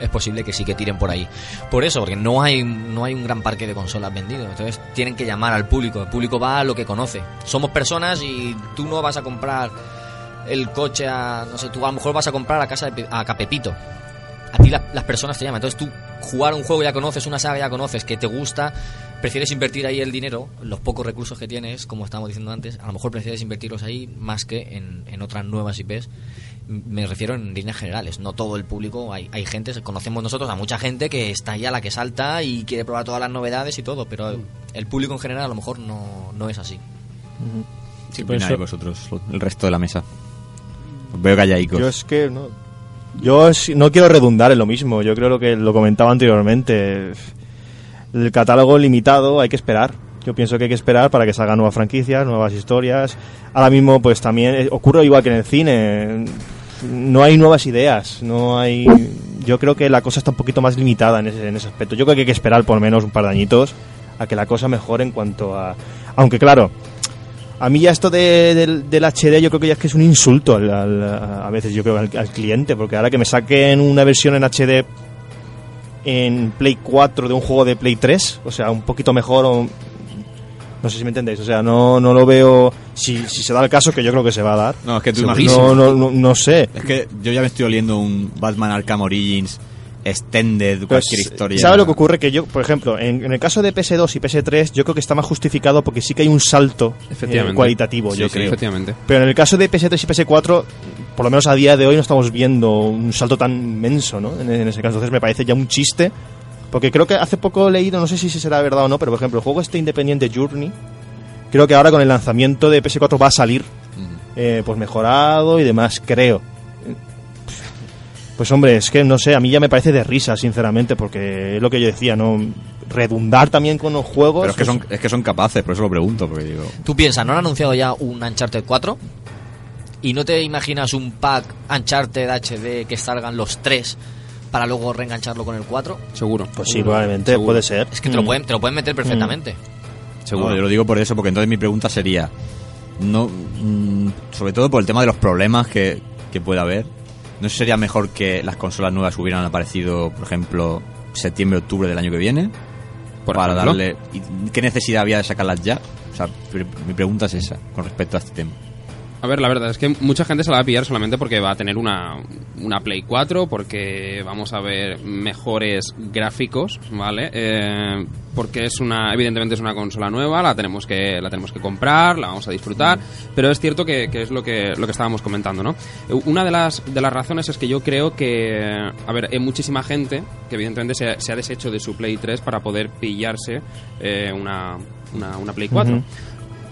es posible que sí que tiren por ahí. Por eso, porque no hay, no hay un gran parque de consolas vendido. Entonces tienen que llamar al público. El público va a lo que conoce. Somos personas y tú no vas a comprar el coche a. No sé, tú a lo mejor vas a comprar a casa de a Capepito. A ti la- las personas te llaman. Entonces tú jugar un juego ya conoces, una saga ya conoces, que te gusta, prefieres invertir ahí el dinero, los pocos recursos que tienes, como estábamos diciendo antes, a lo mejor prefieres invertirlos ahí más que en, en otras nuevas IPs. Me refiero en líneas generales, no todo el público, hay, hay gente, conocemos nosotros a mucha gente que está ahí a la que salta y quiere probar todas las novedades y todo, pero el público en general a lo mejor no, no es así. ¿Qué por opináis eso- vosotros, el resto de la mesa? Os veo callaicos. Yo es que no. Yo no quiero redundar en lo mismo. Yo creo lo que lo comentaba anteriormente. El catálogo limitado hay que esperar. Yo pienso que hay que esperar para que salgan nuevas franquicias, nuevas historias. Ahora mismo, pues también ocurre igual que en el cine. No hay nuevas ideas. No hay. Yo creo que la cosa está un poquito más limitada en ese, en ese aspecto. Yo creo que hay que esperar por menos un par de añitos a que la cosa mejore en cuanto a. Aunque claro, a mí ya esto de- del, del HD yo creo que ya es que es un insulto al- al- a veces yo creo al, al cliente, porque ahora que me saquen una versión en HD en Play 4 de un juego de Play 3, o sea, un poquito mejor o... No sé si me entendéis. O sea, no, no lo veo. Si, si se da el caso, que yo creo que se va a dar. No, es que tú no, imaginas- no, no, no sé. Es que yo ya me estoy oliendo un Batman Arkham Origins extended, Pues, cualquier historia. ¿Sabe lo que ocurre? Que yo, por ejemplo, en, en el caso de PS2 y PS3, yo creo que está más justificado porque sí que hay un salto eh, cualitativo, Sí, yo sí, creo. efectivamente. Pero en el caso de PS3 y PS4, por lo menos a día de hoy no estamos viendo un salto tan inmenso, ¿no? En, en ese caso, entonces me parece ya un chiste. Porque creo que hace poco he leído, no sé si será verdad o no, pero por ejemplo, el juego este independiente Journey, creo que ahora con el lanzamiento de PS4 va a salir, eh, pues mejorado y demás, creo. Pues hombre, es que no sé, a mí ya me parece de risa, sinceramente, porque es lo que yo decía, ¿no? Redundar también con los juegos. Pero es que, son, es que son capaces, por eso lo pregunto, porque digo... Tú piensas, ¿no han anunciado ya un Uncharted 4? ¿Y no te imaginas un pack Uncharted HD que salgan los tres para luego reengancharlo con el 4? Seguro. Pues sí, probablemente Seguro. puede ser. Es que te lo Mm. pueden, te lo pueden meter perfectamente. Seguro. yo lo digo por eso, porque entonces mi pregunta sería, no, mm, sobre todo por el tema de los problemas que, que puede haber, ¿no sería mejor que las consolas nuevas hubieran aparecido, por ejemplo, septiembre, octubre del año que viene? Por para ejemplo. darle... ¿y ¿Qué necesidad había de sacarlas ya? O sea, mi pregunta es esa, con respecto a este tema. A ver, la verdad es que mucha gente se la va a pillar solamente porque va a tener una, una Play 4, porque vamos a ver mejores gráficos, ¿vale? Eh, porque es una, evidentemente es una consola nueva, la tenemos que, la tenemos que comprar, la vamos a disfrutar, pero es cierto que, que es lo que, lo que estábamos comentando, ¿no? Una de las, de las razones es que yo creo que, a ver, hay muchísima gente que evidentemente se, ha deshecho de su Play 3 para poder pillarse eh, una, una, una Play 4. Ujú.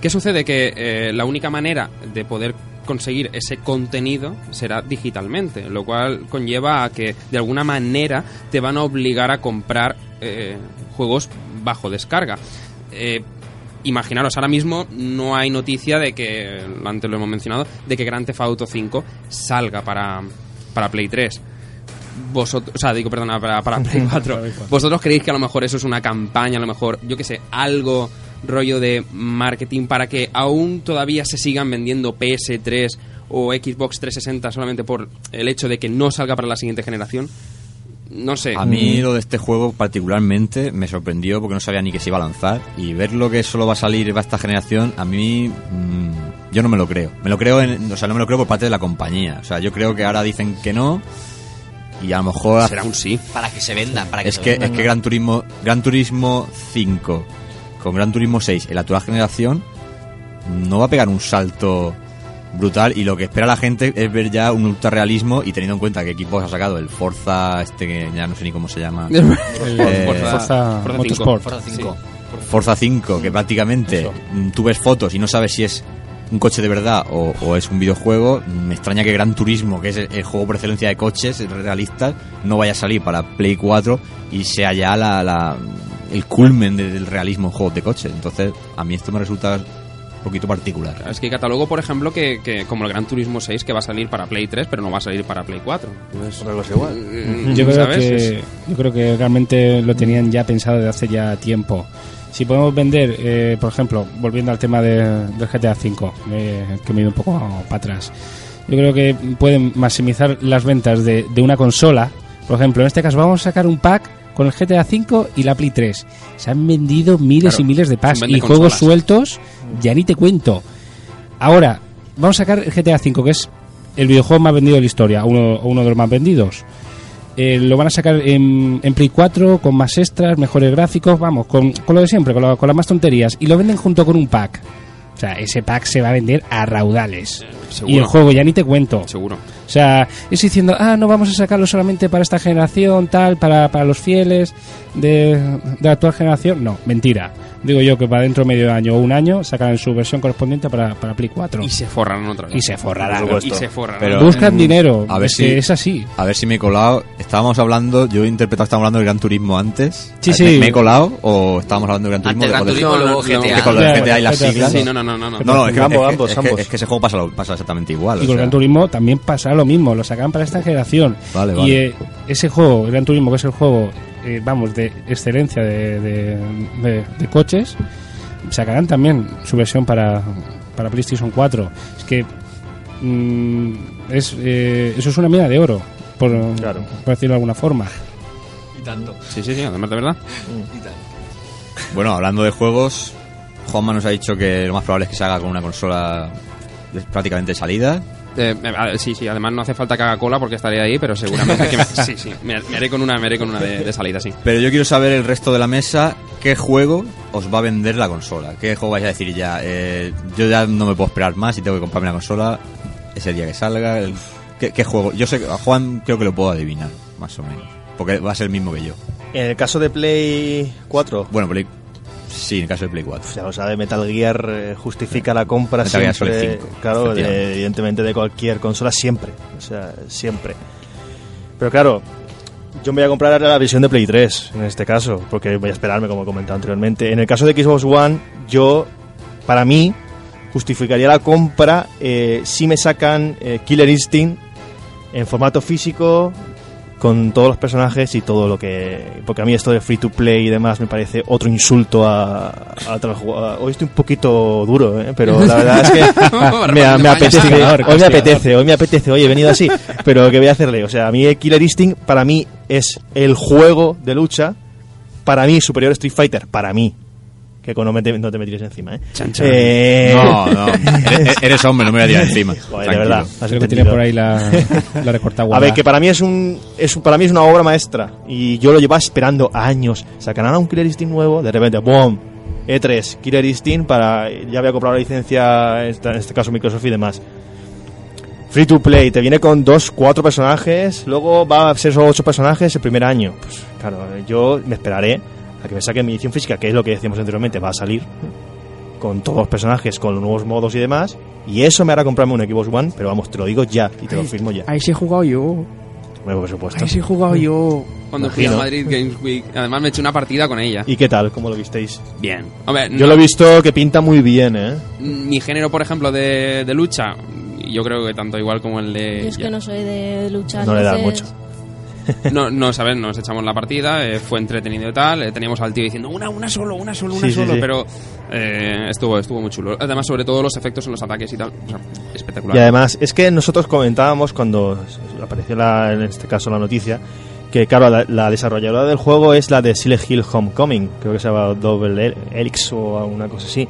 ¿Qué sucede? Que eh, la única manera de poder conseguir ese contenido será digitalmente, lo cual conlleva a que de alguna manera te van a obligar a comprar eh, juegos bajo descarga. Eh, imaginaros, ahora mismo no hay noticia de que, antes lo hemos mencionado, de que Grand Theft Auto 5 salga para, para Play 3 vosotros, o sea, digo, perdona, para, para Play 4. ¿Vosotros creéis que a lo mejor eso es una campaña, a lo mejor, yo qué sé, algo rollo de marketing para que aún todavía se sigan vendiendo PS3 o Xbox 360 solamente por el hecho de que no salga para la siguiente generación? No sé. A mí lo de este juego particularmente me sorprendió porque no sabía ni que se iba a lanzar y ver lo que solo va a salir para esta generación, a mí mm, yo no me lo creo. Me lo creo, en, o sea, no me lo creo por parte de la compañía. O sea, yo creo que ahora dicen que no y a lo mejor será un sí. Para que se venda, para que es se que venda. es que Gran Turismo Gran Turismo 5 con Gran Turismo 6 en la actual generación no va a pegar un salto brutal y lo que espera la gente es ver ya un ultra realismo y teniendo en cuenta que Xbox ha sacado el Forza este que ya no sé ni cómo se llama El Eh, Forza, Forza Motorsport. Forza 5. Forza 5 que prácticamente Eso. mm, tú ves fotos y no sabes si es un coche de verdad o, o es un videojuego me extraña que Gran Turismo que es el, el juego por excelencia de coches realistas no vaya a salir para Play 4 y sea ya la, la- el culmen de- del realismo en juegos de coches entonces a mí esto me resulta un poquito particular Es que hay catálogo, por ejemplo, que, que como el Gran Turismo 6, que va a salir para Play 3, pero no va a salir para Play 4. Entonces, Otra cosa igual. eh, Yo creo, ¿sabes? que, yo creo que realmente lo tenían ya pensado desde hace ya tiempo. Si podemos vender, eh, por ejemplo, volviendo al tema de- del GTA V, eh, que me he ido un poco para atrás, yo creo que pueden maximizar las ventas de, de una consola. Por ejemplo, en este caso vamos a sacar un pack con el GTA V y la Play 3. Se han vendido miles Claro, y miles de packs y juegos sueltos, ya ni te cuento. Ahora, vamos a sacar el GTA V, que es el videojuego más vendido de la historia, uno, uno de los más vendidos. Eh, lo van a sacar en, en Play 4 con más extras, mejores gráficos, vamos, con, con lo de siempre, con, lo- con las más tonterías. Y lo venden junto con un pack. O sea, ese pack se va a vender a raudales. seguro. Y el juego ya ni te cuento. Seguro. O sea, es diciendo, ah, no vamos a sacarlo solamente para esta generación, tal, para, para los fieles de, de la actual generación. No, mentira. Digo yo que para dentro de medio año o un año sacarán su versión correspondiente para, para Play 4. Y se forrarán otra vez. Y se forrarán. Por. Y se forrarán. Pero- Buscan Mm, dinero. a ver es si- que es así. a ver si me he colado estábamos hablando yo he interpretado que estábamos hablando del Gran Turismo antes Sí, ¿Me- sí. ¿me he colado o estábamos hablando del Gran Turismo Antes Gran de- Turismo, luego no, no, GTA. y las siglas Sí, no, no, no, no. no. No, no, es que, Ambos, es ambos, es que- ambos. es que ese juego pasa, lo- pasa exactamente igual. Y con. Gran Turismo también pasará lo mismo, lo sacarán para esta generación. Vale, y vale. eh, ese juego, Gran Turismo, que es el juego, eh, vamos, de excelencia de, de- de- de coches, sacarán también su versión para, para PlayStation 4. Es que mm, es, eh, eso es una mina de oro, por, Claro. por decirlo de alguna forma. Y tanto. Sí, sí, sí, además de verdad. Bueno, hablando de juegos, Juanma nos ha dicho que lo más probable es que se haga con una consola de- prácticamente de salida. Eh, eh, sí, sí, además no hace falta que haga cola porque estaré ahí, pero seguramente que me, sí, sí, me, me haré con una, me haré con una de, de salida, sí. Pero yo quiero saber el resto de la mesa, ¿qué juego os va a vender la consola? ¿Qué juego vais a decir ya? Eh, yo ya no me puedo esperar más y tengo que comprarme la consola ese día que salga. el- ¿qué, qué juego? Yo sé que a Juan creo que lo puedo adivinar, más o menos. Porque va a ser el mismo que yo. En el caso de Play 4, Bueno, Play... Sí, en el caso de Play 4. ya lo sabe, Metal Gear eh, justifica la compra Metal Gear siempre. Solid 5, claro, de- evidentemente de cualquier consola, siempre. O sea, siempre. Pero claro, yo me voy a comprar la versión de Play 3, en este caso, porque voy a esperarme, como he comentado anteriormente. En el caso de Xbox One, yo, para mí, justificaría la compra eh, si me sacan eh, Killer Instinct en formato físico con todos los personajes y todo lo que porque a mí esto de free to play y demás me parece otro insulto a, a jugadores. hoy estoy un poquito duro ¿eh? pero la verdad es que me, me apetece hoy me apetece hoy me apetece hoy he venido así pero qué voy a hacerle o sea a mí Killer Instinct para mí es el juego de lucha para mí superior a Street Fighter para mí que con no, me te, no te me tires encima ¿eh? Chan, chan. Eh, No, no, eres, eres hombre, no me voy a tirar encima. Joder, de verdad has Creo que tiene entendido. por ahí la, la recortada A ver, que para mí es un, es un- para mí es una obra maestra y yo lo llevaba esperando años. Sacarán a un Killer Instinct nuevo, de repente, ¡boom! E3, Killer Instinct para ya había comprado la licencia, en este caso Microsoft y demás. Free to play, te viene con dos, cuatro personajes, luego va a ser solo ocho personajes el primer año. Pues claro, yo me esperaré a que me saquen mi edición física, que es lo que decíamos anteriormente, va a salir con todos los personajes, con los nuevos modos y demás. Y eso me hará comprarme un Xbox One, pero vamos, te lo digo ya y te lo firmo ya. Ahí sí he jugado yo. Bueno, por supuesto. Ahí sí he jugado yo. Cuando fui a. Madrid Games Week. Además me eché una partida con ella. ¿Y qué tal? ¿Cómo lo visteis? Bien. Hombre, Yo no- lo he visto que pinta muy bien, ¿eh? mi género, por ejemplo, de, de lucha, yo creo que tanto igual como el de... Yo es que no soy de luchar. No le da mucho. No, no, ¿sabes? Nos echamos la partida, eh, fue entretenido y tal. eh, teníamos al tío diciendo una, una solo, una solo, una Sí, solo, sí. pero eh, estuvo, estuvo muy chulo. Además, sobre todo los efectos en los ataques y tal, o sea, espectacular. Y además, es que nosotros comentábamos cuando apareció la, en este caso la noticia, que claro, la, la desarrolladora del juego es la de Silent Hill Homecoming, creo que se llama Double Helix o alguna cosa así.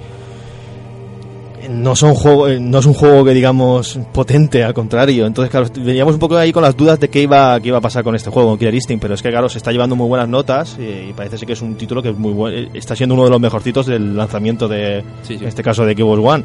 No, son juego, eh, no es un juego que digamos potente, al contrario. Entonces, claro, veníamos un poco ahí con las dudas de qué iba, qué iba a pasar con este juego, con Killer Instinct, pero es que, claro, se está llevando muy buenas notas eh, y parece ser que es un título que es muy bueno, está siendo uno de los mejorcitos del lanzamiento de, Sí, sí. en este caso, de Xbox One.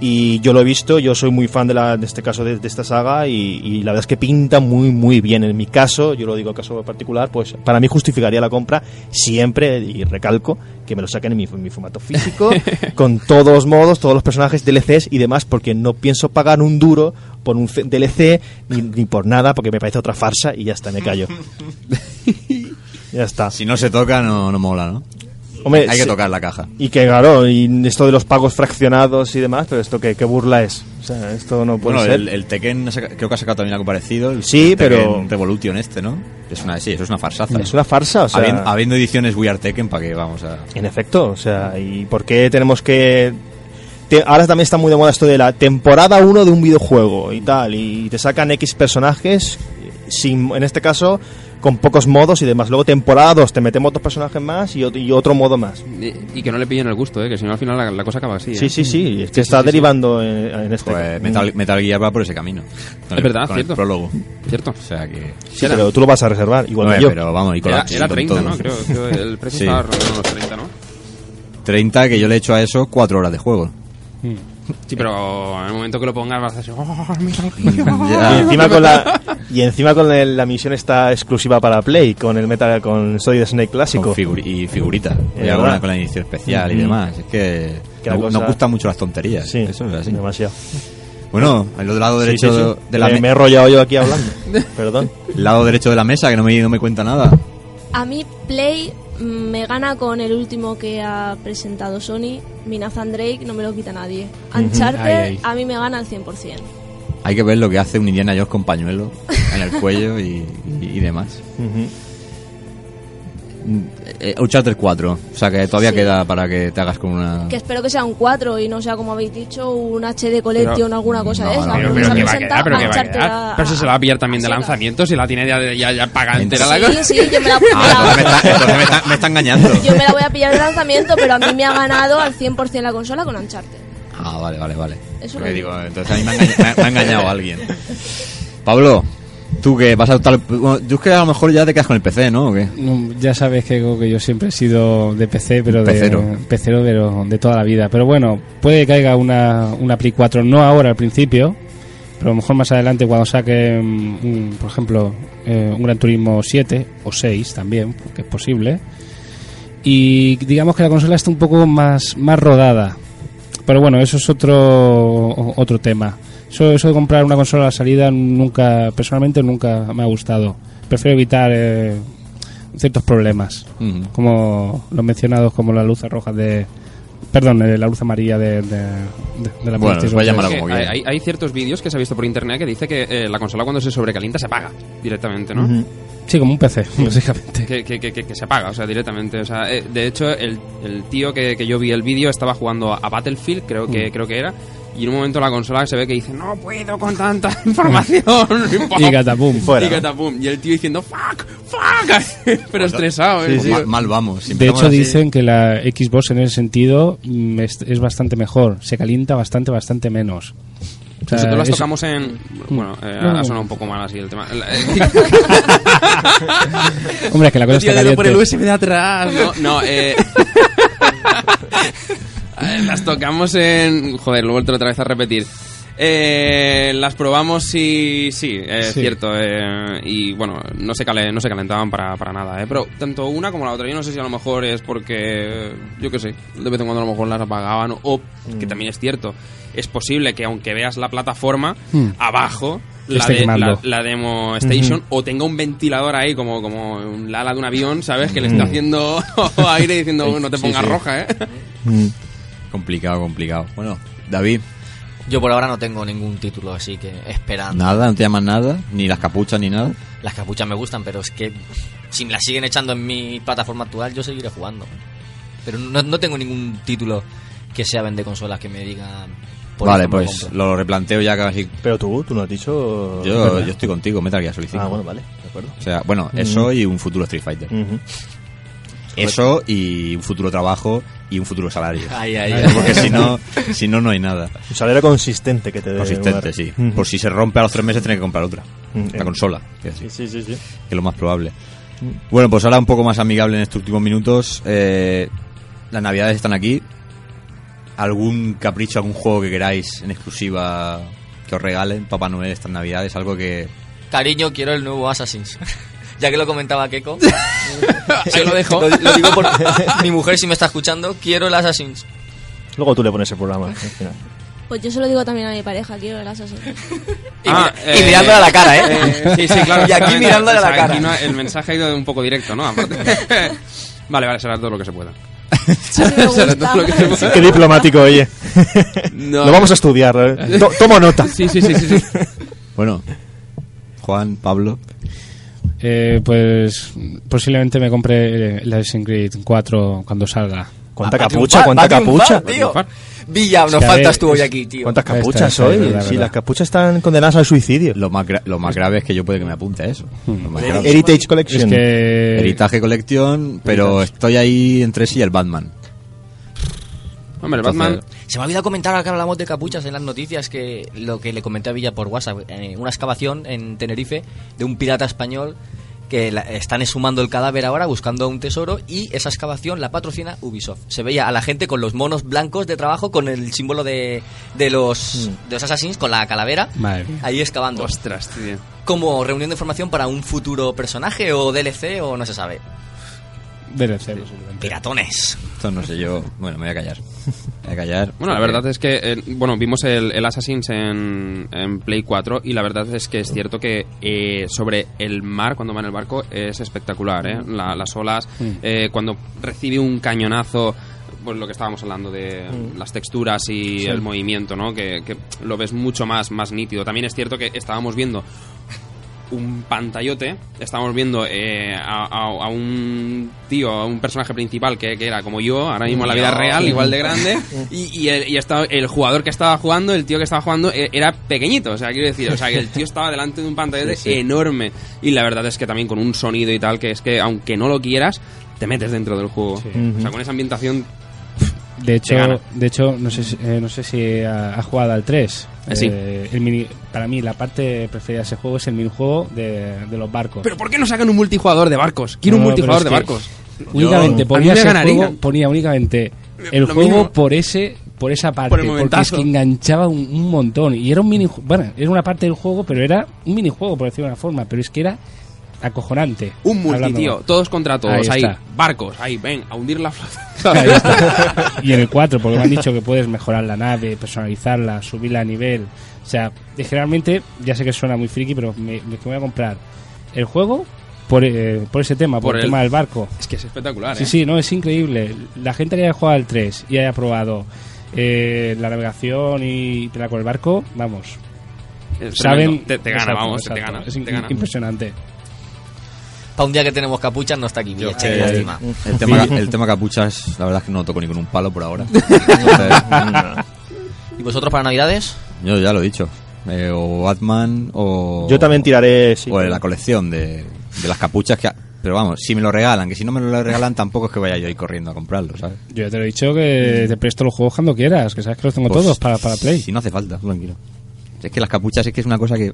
Y yo lo he visto, yo soy muy fan de, la, de este caso, de, de esta saga, y, y la verdad es que pinta muy, muy bien. En mi caso, yo lo digo caso particular, pues para mí justificaría la compra siempre, y recalco, que me lo saquen en mi, en mi formato físico, con todos modos, todos los personajes, DLCs y demás, porque no pienso pagar un duro por un DLC ni, ni por nada, porque me parece otra farsa y ya está, me callo. ya está. Si no se toca, no, no mola, ¿no? Hombre, Hay que tocar la caja. Y que claro, y esto de los pagos fraccionados y demás, pero esto qué, qué burla es. O sea, esto no puede Bueno, ser. el, el Tekken saca- creo que ha sacado también algo parecido. el- Sí, el pero- Revolution este, ¿no? Es una, sí, eso es una farsaza. Es una farsa, o sea, habiendo, habiendo ediciones We Are Tekken, ¿para qué vamos a...? en efecto, o sea, ¿y por qué tenemos que ahora también está muy de moda esto de la temporada 1 de un videojuego y tal, y te sacan X personajes sin en este caso con pocos modos y demás. Luego temporada 2 te metemos dos personajes más y, y otro modo más. Y, y que no le pillen el gusto, ¿eh? que si no al final la, la cosa acaba así. ¿eh? Sí, sí, sí, es que Sí, está sí, sí, derivando en, en este Pues Metal, Metal Gear va por ese camino. Con Es verdad, con cierto. el prólogo. ¿Cierto? O sea que... Sí, pero tú lo vas a reservar, igual No, que yo. pero vamos, y con Era, la- era con 30, todo. ¿no? Creo, creo que el precio Sí. estaba los 30, ¿no? 30 que yo le he hecho a eso 4 horas de juego. Sí, pero en el momento que lo pongas vas a decir, ¡oh, Metal Y Ya. encima con la y encima con el- la misión está exclusiva para Play con el Metal con Solid Snake clásico. Con figuri- y figurita. Y Es alguna verdad. con la edición especial y Ujú. demás. Es que, Que la no- cosa- nos gustan mucho las tonterías. Sí, Eso es así. demasiado. Bueno, el otro lado derecho sí, sí. de la me, me- he enrollado yo aquí hablando. Perdón. el lado derecho de la mesa que no me, no me cuenta nada. A mí Play mm, me gana con el último que ha presentado Sony. Mi Nathan Drake no me lo quita nadie. Uncharted Ahí, ahí. a mí me gana al 100%. Hay que ver lo que hace un Indiana Jones con pañuelo en el cuello y, y- y demás. Uncharted 4. O sea que todavía Sí. queda para que te hagas con una. Que espero que sea un 4 y no sea, como habéis dicho, un HD Collection o alguna cosa no, de esa. no, Pero, se pero ha que va a presentado quedar, pero que va a quedar. a- Pero si se la va a pillar también de lanzamiento, si la tiene ya, ya, ya paga entera la Sí, sí, yo me la, me Ah, entonces me la- está, entonces me está- me está engañando. yo me la voy a pillar de lanzamiento, pero a mí me ha ganado al 100% la consola con Uncharted. Ah, vale, vale, vale. Eso Porque lo digo, digo. entonces a mí me ha engañado, me ha- me ha engañado alguien. Pablo, tú que vas a optar. Bueno, yo es que a lo mejor ya te quedas con el PC, ¿no? ¿O qué? No, Ya sabes que, que yo siempre he sido de PC, pero de Pecero. pecero, pero de toda la vida. Pero bueno, puede que caiga una, una Play 4, no ahora al principio, pero a lo mejor más adelante cuando saque, mm, un- por ejemplo, eh, un Gran Turismo 7 o 6 también, que es posible. Y digamos que la consola está un poco más, más rodada. Pero bueno, eso es otro, otro tema. Eso, eso de comprar una consola a la salida nunca, personalmente nunca me ha gustado. Prefiero evitar eh, ciertos problemas, como los mencionados como la luz roja de... Perdón, eh, la luz amarilla de, de, de- de la Bueno, PlayStation voy a llamar tres. a- como hay, hay- hay ciertos vídeos que se ha visto por internet que dice que eh, la consola cuando se sobrecalienta se apaga directamente, ¿no? Sí, como un PC, básicamente. que, que, que, que- que se apaga, o sea, directamente. O sea, eh, de hecho, el, el tío que, que yo vi el vídeo estaba jugando a Battlefield, creo que, Mm. creo que era, y en un momento la consola se ve que dice, no puedo con tanta información. Y catapum. Fuera. Y catapum. Y el tío diciendo, fuck, fuck, pero estresado. Pues el tío. mal, mal vamos. Si De hecho, así- dicen que la Xbox en ese sentido mm, es, es bastante mejor. Se calienta bastante, bastante menos. Sea, Nosotros las eso- tocamos en... Bueno, eh, No, ha sonado un poco mal así el tema. Hombre, es que la cosa tío está dedo por el caliente. USB de atrás. No, no eh... las tocamos en... Joder, lo he vuelto otra vez a repetir. Eh, las probamos y sí, es Sí. cierto. eh, y bueno, no se, cale- no se calentaban para, para nada. eh, pero tanto una como la otra, yo no sé si a lo mejor es porque, yo qué sé, de vez en cuando a lo mejor las apagaban. O que también es cierto, es posible que aunque veas la plataforma, Hmm. abajo la, de- la, la demo station o tenga un ventilador ahí como como un ala de un avión sabes que le está haciendo aire diciendo no te pongas sí. roja eh Mm. Complicado, complicado. Bueno, David, Yo por ahora no tengo ningún título, así que esperando. nada, no te llaman nada, ni las capuchas ni nada. Las capuchas me gustan, pero es que si me las siguen echando en mi plataforma actual, yo seguiré jugando. Pero no, no tengo ningún título que sea vende consolas que me digan. Por vale, lo pues lo replanteo ya casi. Pero tú, tú no has dicho... Yo, yo estoy contigo, Metal Gear Solid 5. Ah, bueno, vale, de acuerdo. O sea, bueno, eso y un futuro Street Fighter. Eso y un futuro trabajo y un futuro salario. Ay, ay, ay. Porque si no, si no, no hay nada. Un salario consistente que te dé Consistente, sí. Ujú. Por si se rompe a los tres meses, tiene que comprar otra. Mm, La eh. consola, Sí, sí, sí, sí. que es lo más probable. Bueno, pues ahora un poco más amigable en estos últimos minutos. eh, las navidades están aquí. ¿Algún capricho, algún juego que queráis en exclusiva que os regalen Papá Noel estas navidades? Algo que... Cariño, quiero el nuevo Assassin's. ya que lo comentaba Keiko. Ahí lo dejo. Lo, lo digo por mi mujer, si me está escuchando, quiero el Assassin's. Luego tú le pones el programa al final. Pues yo se lo digo también a mi pareja, quiero el Assassin's. Y, Ah, mira- y eh, mirándole a la cara, ¿eh? Eh, sí sí claro Y aquí mirándole a la aquí cara. no- el mensaje ha ido un poco directo no aparte vale vale será todo lo que se pueda Qué diplomático, oye. No. Lo vamos a estudiar. ¿eh? To- tomo nota. sí sí sí sí, sí. Bueno, Juan, Pablo... Eh, pues posiblemente me compre eh, el Assassin's Creed 4 cuando salga. ¿Cuánta capucha? ¿Cuánta capucha? tío. Villa, Es nos faltas ver, tú hoy es- aquí, tío. ¿Cuántas capuchas está, hoy? es verdad, Sí, verdad. las capuchas están condenadas al suicidio. Lo más, gra- lo más grave es que yo puede que me apunte a eso. Lo más grave. Heritage Es Collection. que Heritaje Collection, pero estoy ahí entre sí y el Batman. hombre el Batman Se me ha olvidado comentar ahora que hablamos de capuchas en las noticias que lo que le comenté a Villa por WhatsApp, eh, una excavación en Tenerife de un pirata español que la- están exhumando el cadáver ahora buscando un tesoro y esa excavación la patrocina Ubisoft. Se veía a la gente con los monos blancos de trabajo con el símbolo de, de los de los assassins con la calavera Madre ahí excavando. ostras tío Como reunión de información para un futuro personaje o DLC o no se sabe. DLC, posiblemente. Piratones. Esto no sé yo. Bueno, me voy a callar. Me voy a callar. Bueno, la verdad es que, eh, bueno, vimos el, el Assassin's en, en Play 4 y la verdad es que es cierto que eh, sobre el mar, cuando va en el barco, es espectacular, ¿eh? La- las olas, eh, cuando recibe un cañonazo, pues lo que estábamos hablando de las texturas y el movimiento, ¿no? Que, que lo ves mucho más, más nítido. También es cierto que estábamos viendo un pantallote. Estamos viendo eh, a, a- a un tío, a un personaje principal que, que era como yo, ahora mismo en la vida real, igual de grande. Y, y el, y estaba- el jugador que estaba jugando, el tío que estaba jugando, eh, era pequeño. O sea, quiero decir, o sea, que el tío estaba delante de un pantallote Sí, sí. enorme. Y la verdad es que también con un sonido y tal, que es que aunque no lo quieras, te metes dentro del juego. O sea, con esa ambientación. De hecho, de hecho no sé si, eh, no sé si ha, ha jugado al 3. Eh, el mini, para mí, la parte preferida de ese juego es el minijuego de, de los barcos. Pero ¿por qué no sacan un multijugador de barcos? Quiero No, un multijugador de barcos. Únicamente ponía ese juego, ponía únicamente el Lo juego mismo. por ese por esa parte, Por porque es que enganchaba un, un montón y era un mini bueno, era una parte del juego, pero era un minijuego por decirlo de una forma, pero es que era acojonante. Un multi, hablando tío. Todos contra todos. Ahí barcos. Ahí, ven, a hundir la flota. Ahí está. Y en el 4, porque me han dicho que puedes mejorar la nave, personalizarla, subirla a nivel. O sea, generalmente, ya sé que suena muy friki, pero me, me voy a comprar el juego por, eh, por ese tema, por, Por el el- tema del barco. Es que es espectacular, Sí, ¿eh? sí, no, es increíble. La gente que haya jugado al 3 y haya probado eh, la navegación y pelear con el barco, vamos, Es saben. Te, te gana, Exacto, vamos, te gana. Es te gana. impresionante. Para un día que tenemos capuchas no está aquí qué eh, lástima. el, tema, el tema capuchas, la verdad es que no lo toco ni con un palo por ahora. Entonces, ¿Y vosotros para Navidades? yo ya lo he dicho. Eh, o Batman o... Yo también tiraré. Sí, o de la colección de, de las capuchas que... Pero vamos, si me lo regalan, que si no me lo regalan tampoco es que vaya yo ahí corriendo a comprarlo, ¿sabes? Yo ya te lo he dicho que te presto los juegos cuando quieras, que sabes que los tengo Pues, todos para, para Play. Si no hace falta, tranquilo. Es que las capuchas es que es una cosa que...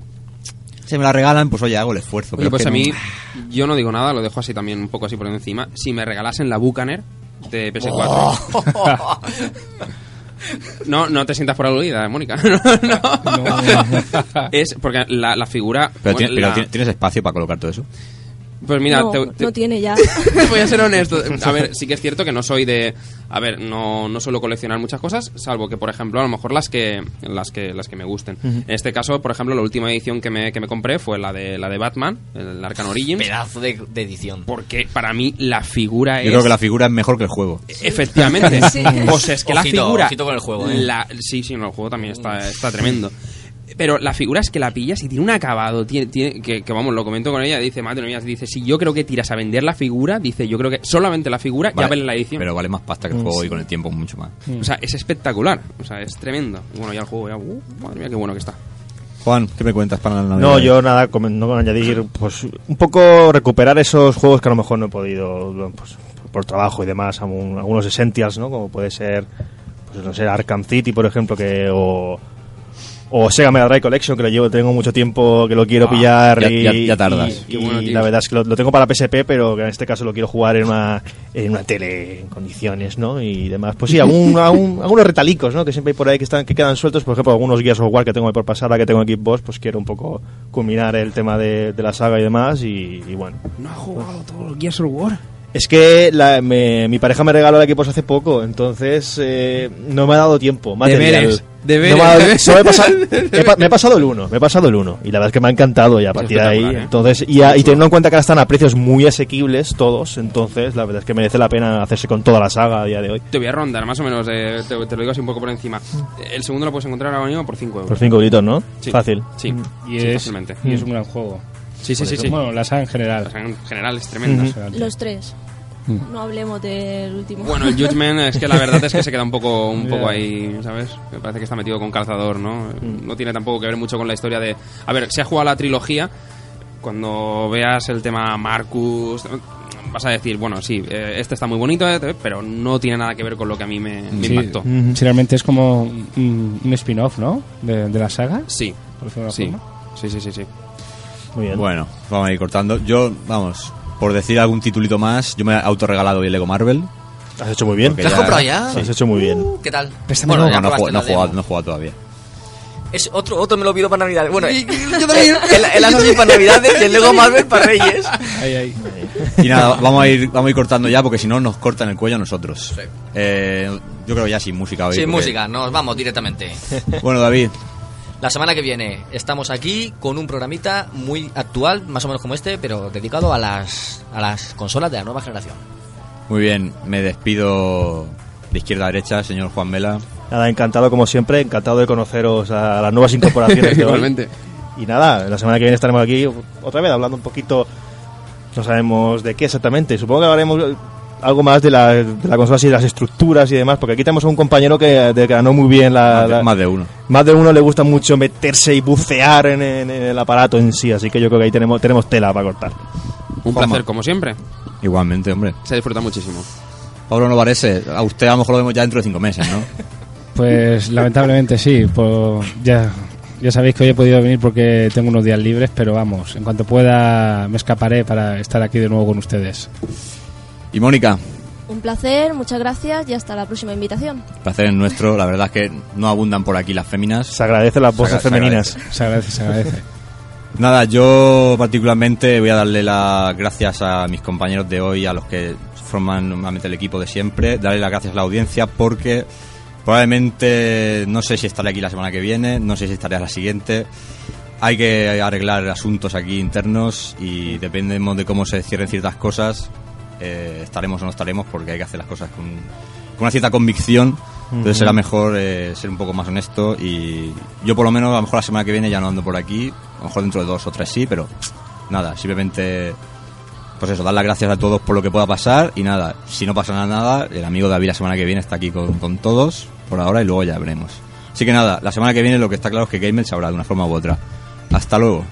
Si me la regalan, pues oye, hago el esfuerzo. Oye, pero pues es a mí, no- yo no digo nada, lo dejo así también un poco así por encima. Si me regalasen la Bucaner de PS4. No, no te sientas por aludida, Mónica. No, no. Es porque la, la figura. Pero, bueno, pero la- ¿tienes espacio para colocar todo eso? Pues mira, no, te- te- no tiene ya. voy a ser honesto. A ver, sí que es cierto que no soy de. A ver, no, no suelo coleccionar muchas cosas, salvo que, por ejemplo, a lo mejor las que las que, las que me gusten. En este caso, por ejemplo, la última edición que me, que me compré fue la de la de Batman, el Arkham Origins. Pedazo de, de edición. Porque para mí la figura Yo es. creo que la figura es mejor que el juego. Efectivamente. Sí. O sea, es que la figura. ojito con el juego, ¿eh? la- sí, sí, no, el juego también está, está tremendo. Pero la figura es que la pillas y tiene un acabado, tiene, tiene- que, que vamos, lo comento con ella, dice, madre mía, dice, si yo creo que tiras a vender la figura, dice, yo creo que solamente la figura ya Vale, vale la edición. Pero vale más pasta que el juego y con el tiempo mucho más. O sea, es espectacular, o sea, es tremendo. Y bueno, ya el juego, ya, uh, madre mía, qué bueno que está. Juan, ¿qué me cuentas para la Navidad? No, yo nada, no con añadir, pues un poco recuperar esos juegos que a lo mejor no he podido, pues, por trabajo y demás, algún- algunos essentials, ¿no? Como puede ser, pues no sé, Arkham City, por ejemplo, que o, o Sega Mega Drive Collection, que lo llevo, tengo mucho tiempo que lo quiero Ah, pillar ya- y, ya- ya tardas. y- bueno, y tío. la verdad es que lo, lo tengo para PSP, pero que en este caso lo quiero jugar en una, en una tele en condiciones, ¿no? Y demás. Pues sí, algún, algún- algunos retalicos, ¿no? Que siempre hay por ahí que están que quedan sueltos. Por ejemplo, algunos Gears of War que tengo ahí por pasar, ahora que tengo en Xbox, pues quiero un poco culminar el tema de, de la saga y demás. Y, y bueno. ¿No ha jugado todo el Gears of War? Es que la- me- mi pareja me regaló el Xbox hace poco, entonces eh, no me ha dado tiempo. Deberes, deberes, No me, ha dado- deberes. solo he pasado, he me he pasado el 1, me he pasado el 1 y la verdad es que me ha encantado y a partir de ahí, ¿eh? entonces y, a- y teniendo en cuenta que ahora están a precios muy asequibles todos, entonces la verdad es que merece la pena hacerse con toda la saga a día de hoy. Te voy a rondar, más o menos, eh, te, te lo digo así un poco por encima. El segundo lo puedes encontrar ahora mismo por 5 euros. Por 5 gritos, ¿no? Sí. Fácil. Sí, Y, sí, es, fácilmente. y es un gran juego. Sí, sí, sí, sí. Bueno, la saga en La general. saga en general es tremenda. Los tres. Mm. No hablemos del último. Bueno, el Judgment es que la verdad es que se queda un poco, un poco ahí, ¿sabes? Me parece que está metido con calzador, ¿no? No tiene tampoco que ver mucho con la historia de... A ver, se ha jugado la trilogía, cuando veas el tema Marcus, vas a decir, bueno, sí, eh, este está muy bonito, eh, pero no tiene nada que ver con lo que a mí me, me Sí, impactó. sí, realmente es como un, un spin-off, ¿no? De, de la saga. Sí, Por sí, sí, sí, sí, sí. Muy bien. Bueno, vamos a ir cortando. Yo, vamos, por decir algún titulito más, yo me he autorregalado hoy el Lego Marvel. Has hecho muy bien. ¿Te has ya- comprado ya? Has hecho muy bien. ¿Qué tal? no, ya no, no, la he jugado, no he jugado todavía. Es otro, otro me lo pido para Navidad. Bueno, yo también. El, el Assassin para Navidades y el Lego Marvel para Reyes. Ahí, ahí. Y nada, vamos a ir, vamos a ir cortando ya porque si no nos cortan el cuello a nosotros. Eh, yo creo ya sin música hoy. Sin porque- música, nos vamos directamente. Bueno, David, La semana que viene estamos aquí con un programita muy actual, más o menos como este, pero dedicado a las, a las consolas de la nueva generación. muy bien, me despido de izquierda a derecha, señor Juan Mela. Nada, encantado como siempre, encantado de conoceros a las nuevas incorporaciones. Igualmente. Y nada, la semana que viene estaremos aquí otra vez hablando un poquito, no sabemos de qué exactamente. Supongo que hablaremos algo más de la, de la consola y de las estructuras y demás, porque aquí tenemos a un compañero que declaró muy bien la, Más de- la- más de uno. Más de uno le gusta mucho meterse y bucear en, en- en el aparato en sí, así que yo creo que ahí tenemos, tenemos tela para cortar. Un Juanma. placer, como siempre. Igualmente, hombre. Se disfruta muchísimo. Pablo Novarese, a usted a lo mejor lo vemos ya dentro de cinco meses, ¿no? Pues lamentablemente sí, pues ya, ya sabéis que hoy he podido venir porque tengo unos días libres, pero vamos, en cuanto pueda me escaparé para estar aquí de nuevo con ustedes. Y Mónica, Un placer, muchas gracias y hasta la próxima invitación. placer es nuestro. La verdad es que no abundan por aquí las féminas. Se agradecen las voces Se agra- se femeninas. Se agradece, se agradece. Nada, yo particularmente voy a darle las gracias a mis compañeros de hoy, a los que forman normalmente el equipo de siempre, darle las gracias a la audiencia porque probablemente no sé si estaré aquí la semana que viene, no sé si estaré a la siguiente. Hay que arreglar asuntos aquí internos y dependemos de cómo se cierren ciertas cosas, eh, estaremos o no estaremos porque hay que hacer las cosas con, con una cierta convicción. Entonces será mejor eh, ser un poco más honesto y yo por lo menos a lo mejor la semana que viene ya no ando por aquí, a lo mejor dentro de dos o tres sí, pero nada, simplemente pues eso, dar las gracias a todos por lo que pueda pasar y nada, si no pasa nada, el amigo David la semana que viene está aquí con, con todos por ahora y luego ya veremos. Así que nada, la semana que viene lo que está claro es que Gamel se habrá de una forma u otra. Hasta luego.